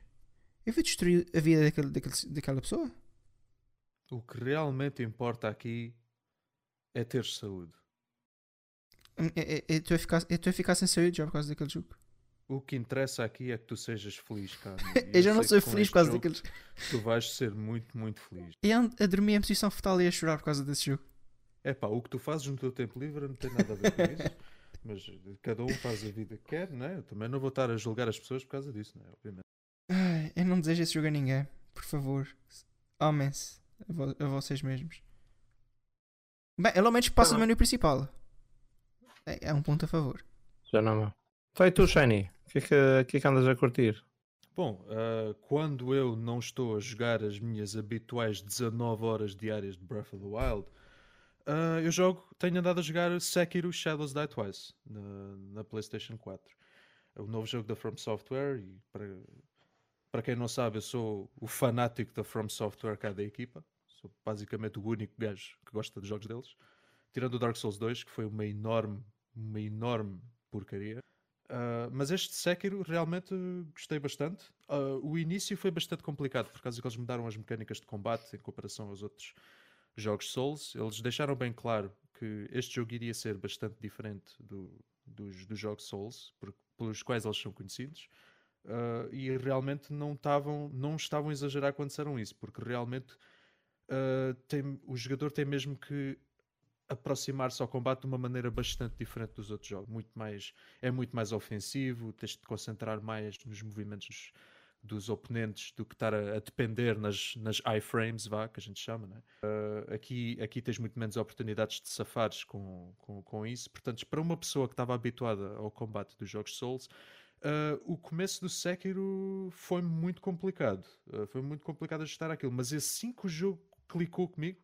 C: Eu vou destruir a vida daquele, daquele, daquela pessoa?
B: O que realmente importa aqui é ter saúde.
C: Hum, Eu eu- eu estou a ficar- a ficar sem saúde já por causa daquele jogo.
B: O que interessa aqui é que tu sejas feliz, cara.
C: Eu já não sou feliz por causa
B: jogo
C: daqueles.
B: Tu vais ser muito, muito feliz.
C: Eu a dormir em posição fetal e a chorar por causa desse jogo.
B: É pá, o que tu fazes no teu tempo livre não tem nada a ver com isso. Mas cada um faz a vida que quer, não é? Eu também não vou estar a julgar as pessoas por causa disso, não é? Obviamente.
C: Ai, eu não desejo esse jogo a ninguém. Por favor. Amem-se. A, vo- a vocês mesmos. Bem, ao menos passa
A: Tá
C: do menu principal. É, é um ponto a favor.
A: Já não, meu. Vai tu, Shiny. O que, é que, que é que andas a curtir?
B: Bom, ah, quando eu não estou a jogar as minhas habituais 19 horas diárias de Breath of the Wild, ah, eu jogo, tenho andado a jogar Sekiro Shadows Die Twice na, na PlayStation 4. É o novo jogo da From Software e para, para quem não sabe, eu sou o fanático da From Software cá da equipa. Sou basicamente o único gajo que gosta dos jogos deles. Tirando o Dark Souls 2, que foi uma enorme, uma enorme porcaria. Uh, mas este Sekiro realmente gostei bastante. Uh, o início foi bastante complicado por causa que eles mudaram as mecânicas de combate em comparação aos outros jogos Souls. Eles deixaram bem claro que este jogo iria ser bastante diferente do- dos, dos jogos Souls, por- pelos quais eles são conhecidos. Uh, e realmente não estavam, não estavam a exagerar quando disseram isso, porque realmente tem- o jogador tem mesmo que aproximar-se ao combate de uma maneira bastante diferente dos outros jogos. Muito mais, é muito mais ofensivo, tens de concentrar mais nos movimentos dos oponentes do que estar a, a depender nas, nas iframes, vá, que a gente chama, né? Uh, aqui, aqui tens muito menos oportunidades de safares com, com, com isso. Portanto, para uma pessoa que estava habituada ao combate dos jogos Souls, Uh, o começo do Sekiro foi muito complicado. Uh, foi muito complicado ajustar aquilo. Mas assim que o jogo clicou comigo,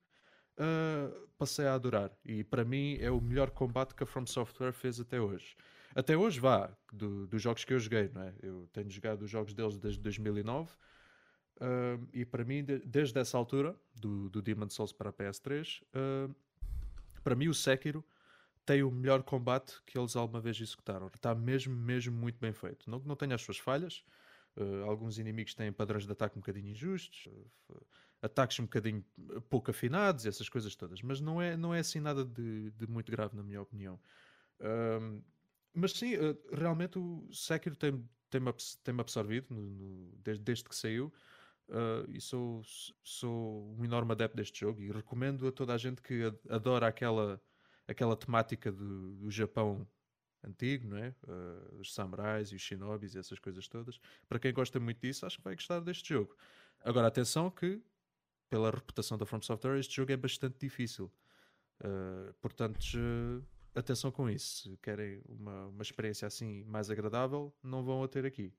B: uh, passei a adorar. E para mim é o melhor combate que a From Software fez até hoje. Até hoje, vá, do- dos jogos que eu joguei, não é? Eu tenho jogado os jogos deles desde 2009. uh, e para mim, de- desde essa altura, do, do Demon Souls para a PS3, uh, para mim o Sekiro tem o melhor combate que eles alguma vez executaram. Está mesmo, mesmo muito bem feito. Não não tenha as suas falhas, Uh, alguns inimigos têm padrões de ataque um bocadinho injustos, ataques um bocadinho pouco afinados, essas coisas todas, mas não é, não é assim nada de, de muito grave, na minha opinião. Um, mas sim, uh, realmente o Sekiro tem, tem-me tem absorvido no, no, desde, desde, que saiu. Uh, e sou, sou um enorme adepto deste jogo e recomendo a toda a gente que adora aquela, aquela temática do, do Japão antigo, não é? Uh, os samurais e os shinobis e essas coisas todas. Para quem gosta muito disso, acho que vai gostar deste jogo. Agora, atenção que, pela reputação da From Software, este jogo é bastante difícil. Uh, portanto, uh, atenção com isso. Se querem uma, uma experiência assim mais agradável, não vão a ter aqui.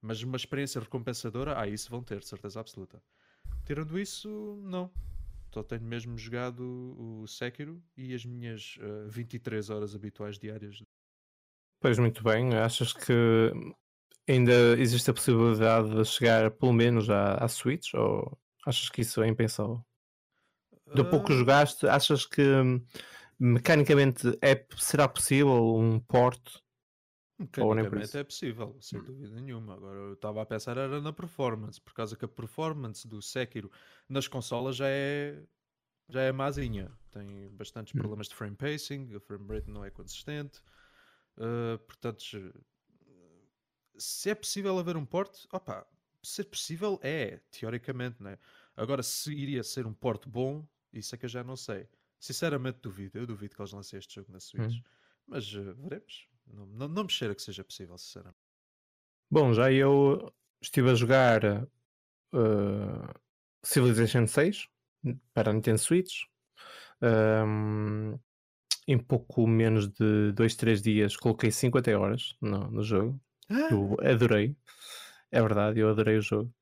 B: Mas uma experiência recompensadora, ah, isso vão ter, certeza absoluta. Tirando isso, não. Só tenho mesmo jogado o Sekiro e as minhas uh, 23 horas habituais diárias
A: Pois muito bem, achas que ainda existe a possibilidade de chegar pelo menos à, à Switch ou achas que isso é impensável? Do pouco que ah. jogaste, achas que mecanicamente é, será possível um port?
B: Mecanicamente é possível, sem hum. dúvida nenhuma. Agora eu estava a pensar era na performance, por causa que a performance do Sekiro nas consolas já é já é mazinha. Tem bastantes hum. problemas de frame pacing, o frame rate não é consistente. Uh, portanto, se é possível haver um porte, opa, ser possível é, teoricamente, né? Agora, se iria ser um porte bom, isso é que eu já não sei. Sinceramente, duvido. Eu duvido que eles lancem este jogo na Switch. Hum. Mas uh, veremos. Não, não, não me cheira que seja possível, sinceramente.
A: Bom, já eu estive a jogar uh, Civilization 6 para a Nintendo Switch. Um, em pouco menos de 2, 3 dias coloquei 50 horas no, no jogo. Ah. Eu adorei. É verdade, eu adorei o jogo.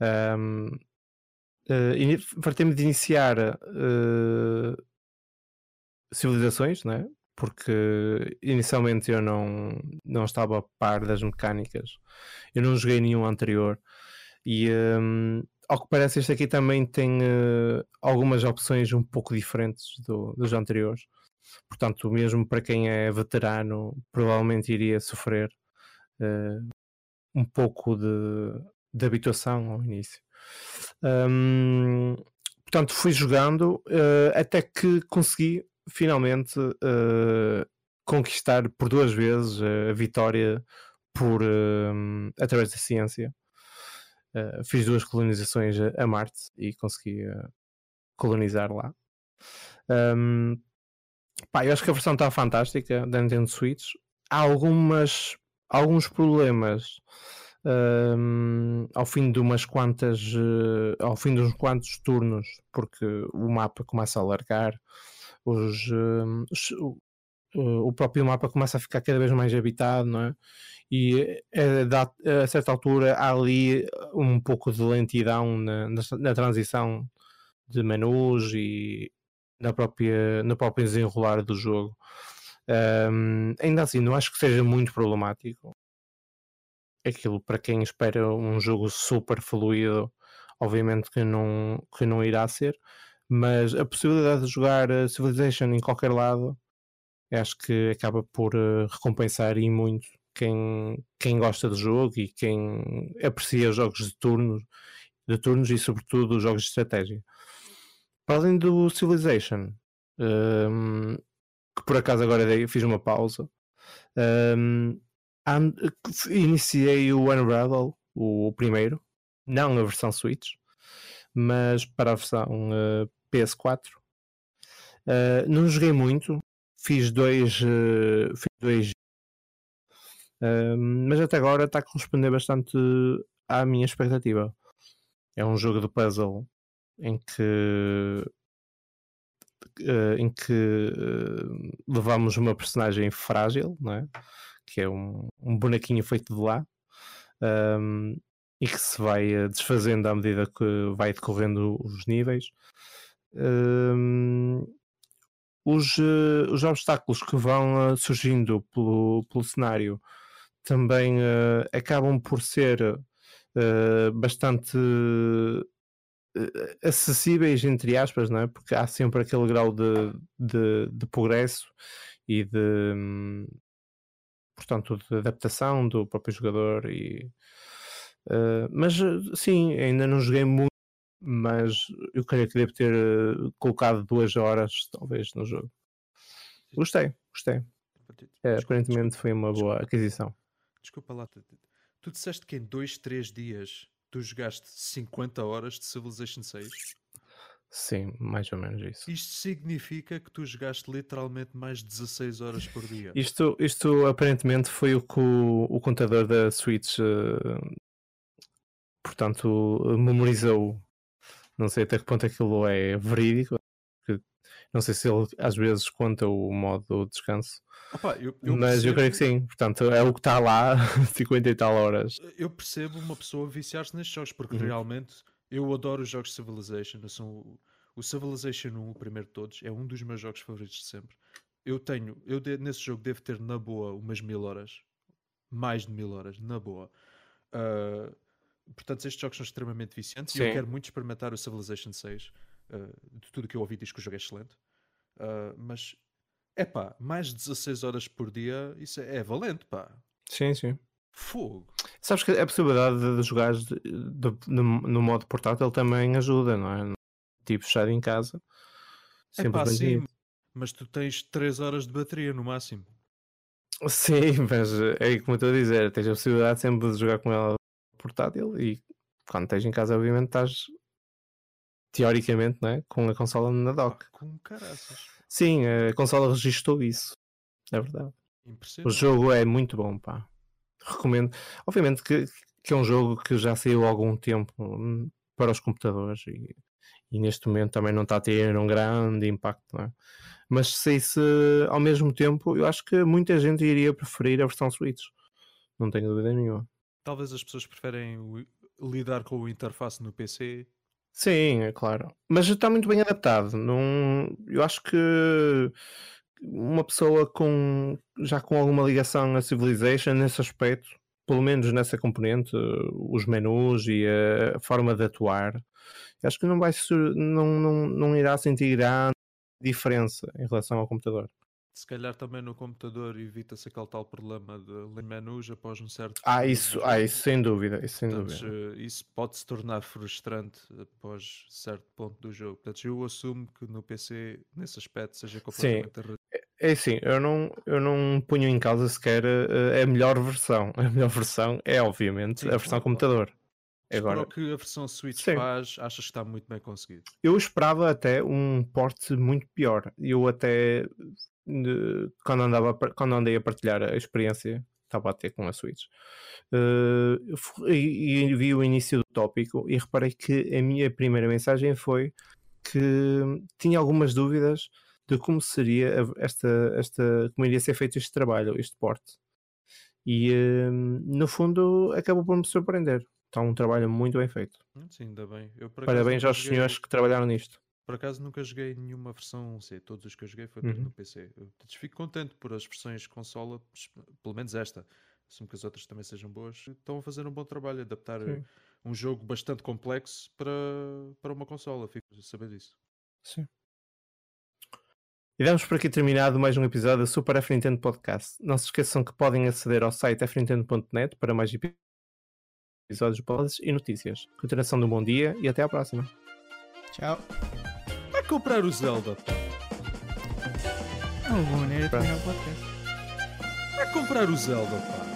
A: Um, uh, eh, Fartei-me de iniciar uh, civilizações, né? porque inicialmente eu não, não estava a par das mecânicas. Eu não joguei nenhum anterior. E um, ao que parece, este aqui também tem uh, algumas opções um pouco diferentes do, dos anteriores. Portanto, mesmo para quem é veterano, provavelmente iria sofrer uh, um pouco de, de habituação ao início. Um, portanto, fui jogando uh, até que consegui finalmente uh, conquistar por duas vezes a vitória por, através da ciência. fiz duas colonizações a, a Marte e consegui colonizar lá. Um, Pá, eu acho que a versão está fantástica da Nintendo Switch. Há algumas, alguns problemas ao fim de umas quantas uh, ao fim de uns quantos turnos, porque o mapa começa a alargar, os, os uh, o próprio mapa começa a ficar cada vez mais habitado, não é? E a, a certa altura há ali um pouco de lentidão na, na, na transição de menus e na própria, no próprio desenrolar do jogo. Um, ainda assim, não acho que seja muito problemático. Aquilo para quem espera um jogo super fluido, obviamente que não, que não irá ser, mas a possibilidade de jogar Civilization em qualquer lado acho que acaba por uh, recompensar e muito quem, quem gosta do jogo e quem aprecia jogos de turnos, de turnos e sobretudo jogos de estratégia. Para além do Civilization, um, que por acaso agora fiz uma pausa, um, iniciei o Unravel, o primeiro, não a versão Switch, mas para a versão uh, PS4. Uh, não joguei muito, fiz dois, uh, fiz dois mas até agora está a corresponder bastante à minha expectativa. É um jogo de puzzle em que uh, em que uh, levamos uma personagem frágil, não é? que é um, um bonequinho feito de lá um, e que se vai uh, desfazendo à medida que vai decorrendo os níveis. Um, os, os obstáculos que vão surgindo pelo, pelo cenário também acabam por ser bastante eh, acessíveis, entre aspas, não é? porque há sempre aquele grau de, de, de progresso e de, portanto, de adaptação do próprio jogador e Uh, mas sim, ainda não joguei muito, mas eu creio que devo ter uh, colocado duas horas, talvez, no jogo. Gostei, gostei. É, aparentemente foi uma boa aquisição.
B: Desculpa lá, tu disseste que em dois, três dias tu jogaste 50 horas de Civilization 6?
A: Sim, mais ou menos isso.
B: Isto significa que tu jogaste literalmente mais 16 horas por dia.
A: Isto, isto aparentemente foi o que o, o contador da Switch, uh, portanto, memorizou. Não sei até que ponto aquilo é verídico. Não sei se ele às vezes conta o modo de descanso.
B: Opa, eu, eu
A: mas percebo... eu creio que sim, portanto é o que está lá, 50 e tal horas.
B: Eu percebo uma pessoa viciar-se nestes jogos, porque uhum. realmente eu adoro os jogos Civilization. Eu sou, o Civilization 1, o primeiro de todos, é um dos meus jogos favoritos de sempre. Eu tenho, eu de, nesse jogo devo ter na boa umas mil horas, mais de mil horas, na boa. Uh, portanto, estes jogos são extremamente viciantes Sim. e eu quero muito experimentar o Civilization 6. Uh, ah, de tudo que eu ouvi, diz que o jogo é excelente. Uh, mas é pá, mais de 16 horas por dia, isso é, é valente, pá.
A: Sim, sim.
B: Fogo.
A: Sabes que a possibilidade de jogar no, no, modo portátil também ajuda, não é? Tipo, fechado em casa.
B: É pá, sim, mas tu tens 3 horas de bateria no máximo.
A: Sim, mas é como eu estou a dizer, tens a possibilidade sempre de jogar com ela portátil e quando estás em casa, obviamente, estás teoricamente, não é? com a consola na dock.
B: Ah, com caraças.
A: Sim, a consola registrou isso. É verdade. O jogo é muito bom, pá. Recomendo. Obviamente que, que é um jogo que já saiu há algum tempo hum, para os computadores e, e neste momento também não está a ter um grande impacto, não é? Mas sei se ao mesmo tempo eu acho que muita gente iria preferir a versão Switch. Não tenho dúvida nenhuma.
B: Talvez as pessoas preferem lidar com o interface no PC
A: Sim, é claro. Mas está muito bem adaptado. Não, eu acho que uma pessoa com já com alguma ligação a Civilization nesse aspecto, pelo menos nessa componente, os menus e a forma de atuar, acho que não vai não, não, não irá sentir grande diferença em relação ao computador
B: se calhar também no computador evita-se aquele tal problema de menus após um certo.
A: Ah, isso, ah, isso sem dúvida. Isso, sem
B: Portanto,
A: dúvida.
B: Eh, isso pode se tornar frustrante após certo ponto do jogo. Portanto, eu assumo que no PC, nesse aspecto, seja completamente.
A: Sim. É, é assim, eu não, eu não ponho em causa sequer uh, a melhor versão. A melhor versão é, obviamente, Sim, a versão claro. computador.
B: Agora, o que a versão Switch sim. faz, achas que está muito bem conseguido?
A: Eu esperava até um porte muito pior. Eu até quando, andava, quando andei a partilhar a experiência estava a ter com a Switch. Uh, e, e, vi o início do tópico e reparei que a minha primeira mensagem foi que tinha algumas dúvidas de como seria esta, esta como iria ser feito este trabalho, este porte. E uh, no fundo acabou por me surpreender. Está um trabalho muito bem feito.
B: Hum, Sim, ainda bem.
A: Parabéns aos senhores que trabalharam nisto
B: por acaso nunca joguei nenhuma versão C, todos os que eu joguei foi uhum. no PC. Eu fico contente por as versões consola, pelo menos esta. Assumo que as outras também sejam boas. Estão a fazer um bom trabalho, adaptar Sim. um jogo bastante complexo para, para uma consola. Fico a saber disso.
A: Sim. E damos por aqui terminado mais um episódio do Super F Nintendo Podcast. Não se esqueçam que podem aceder ao site fnintendo.net para mais episódios, pods e notícias. Continuação de um bom dia e até à próxima.
C: Tchau
B: comprar o Zelda.
C: É uma boa maneira de terminar o podcast.
B: Vai comprar o Zelda, pá.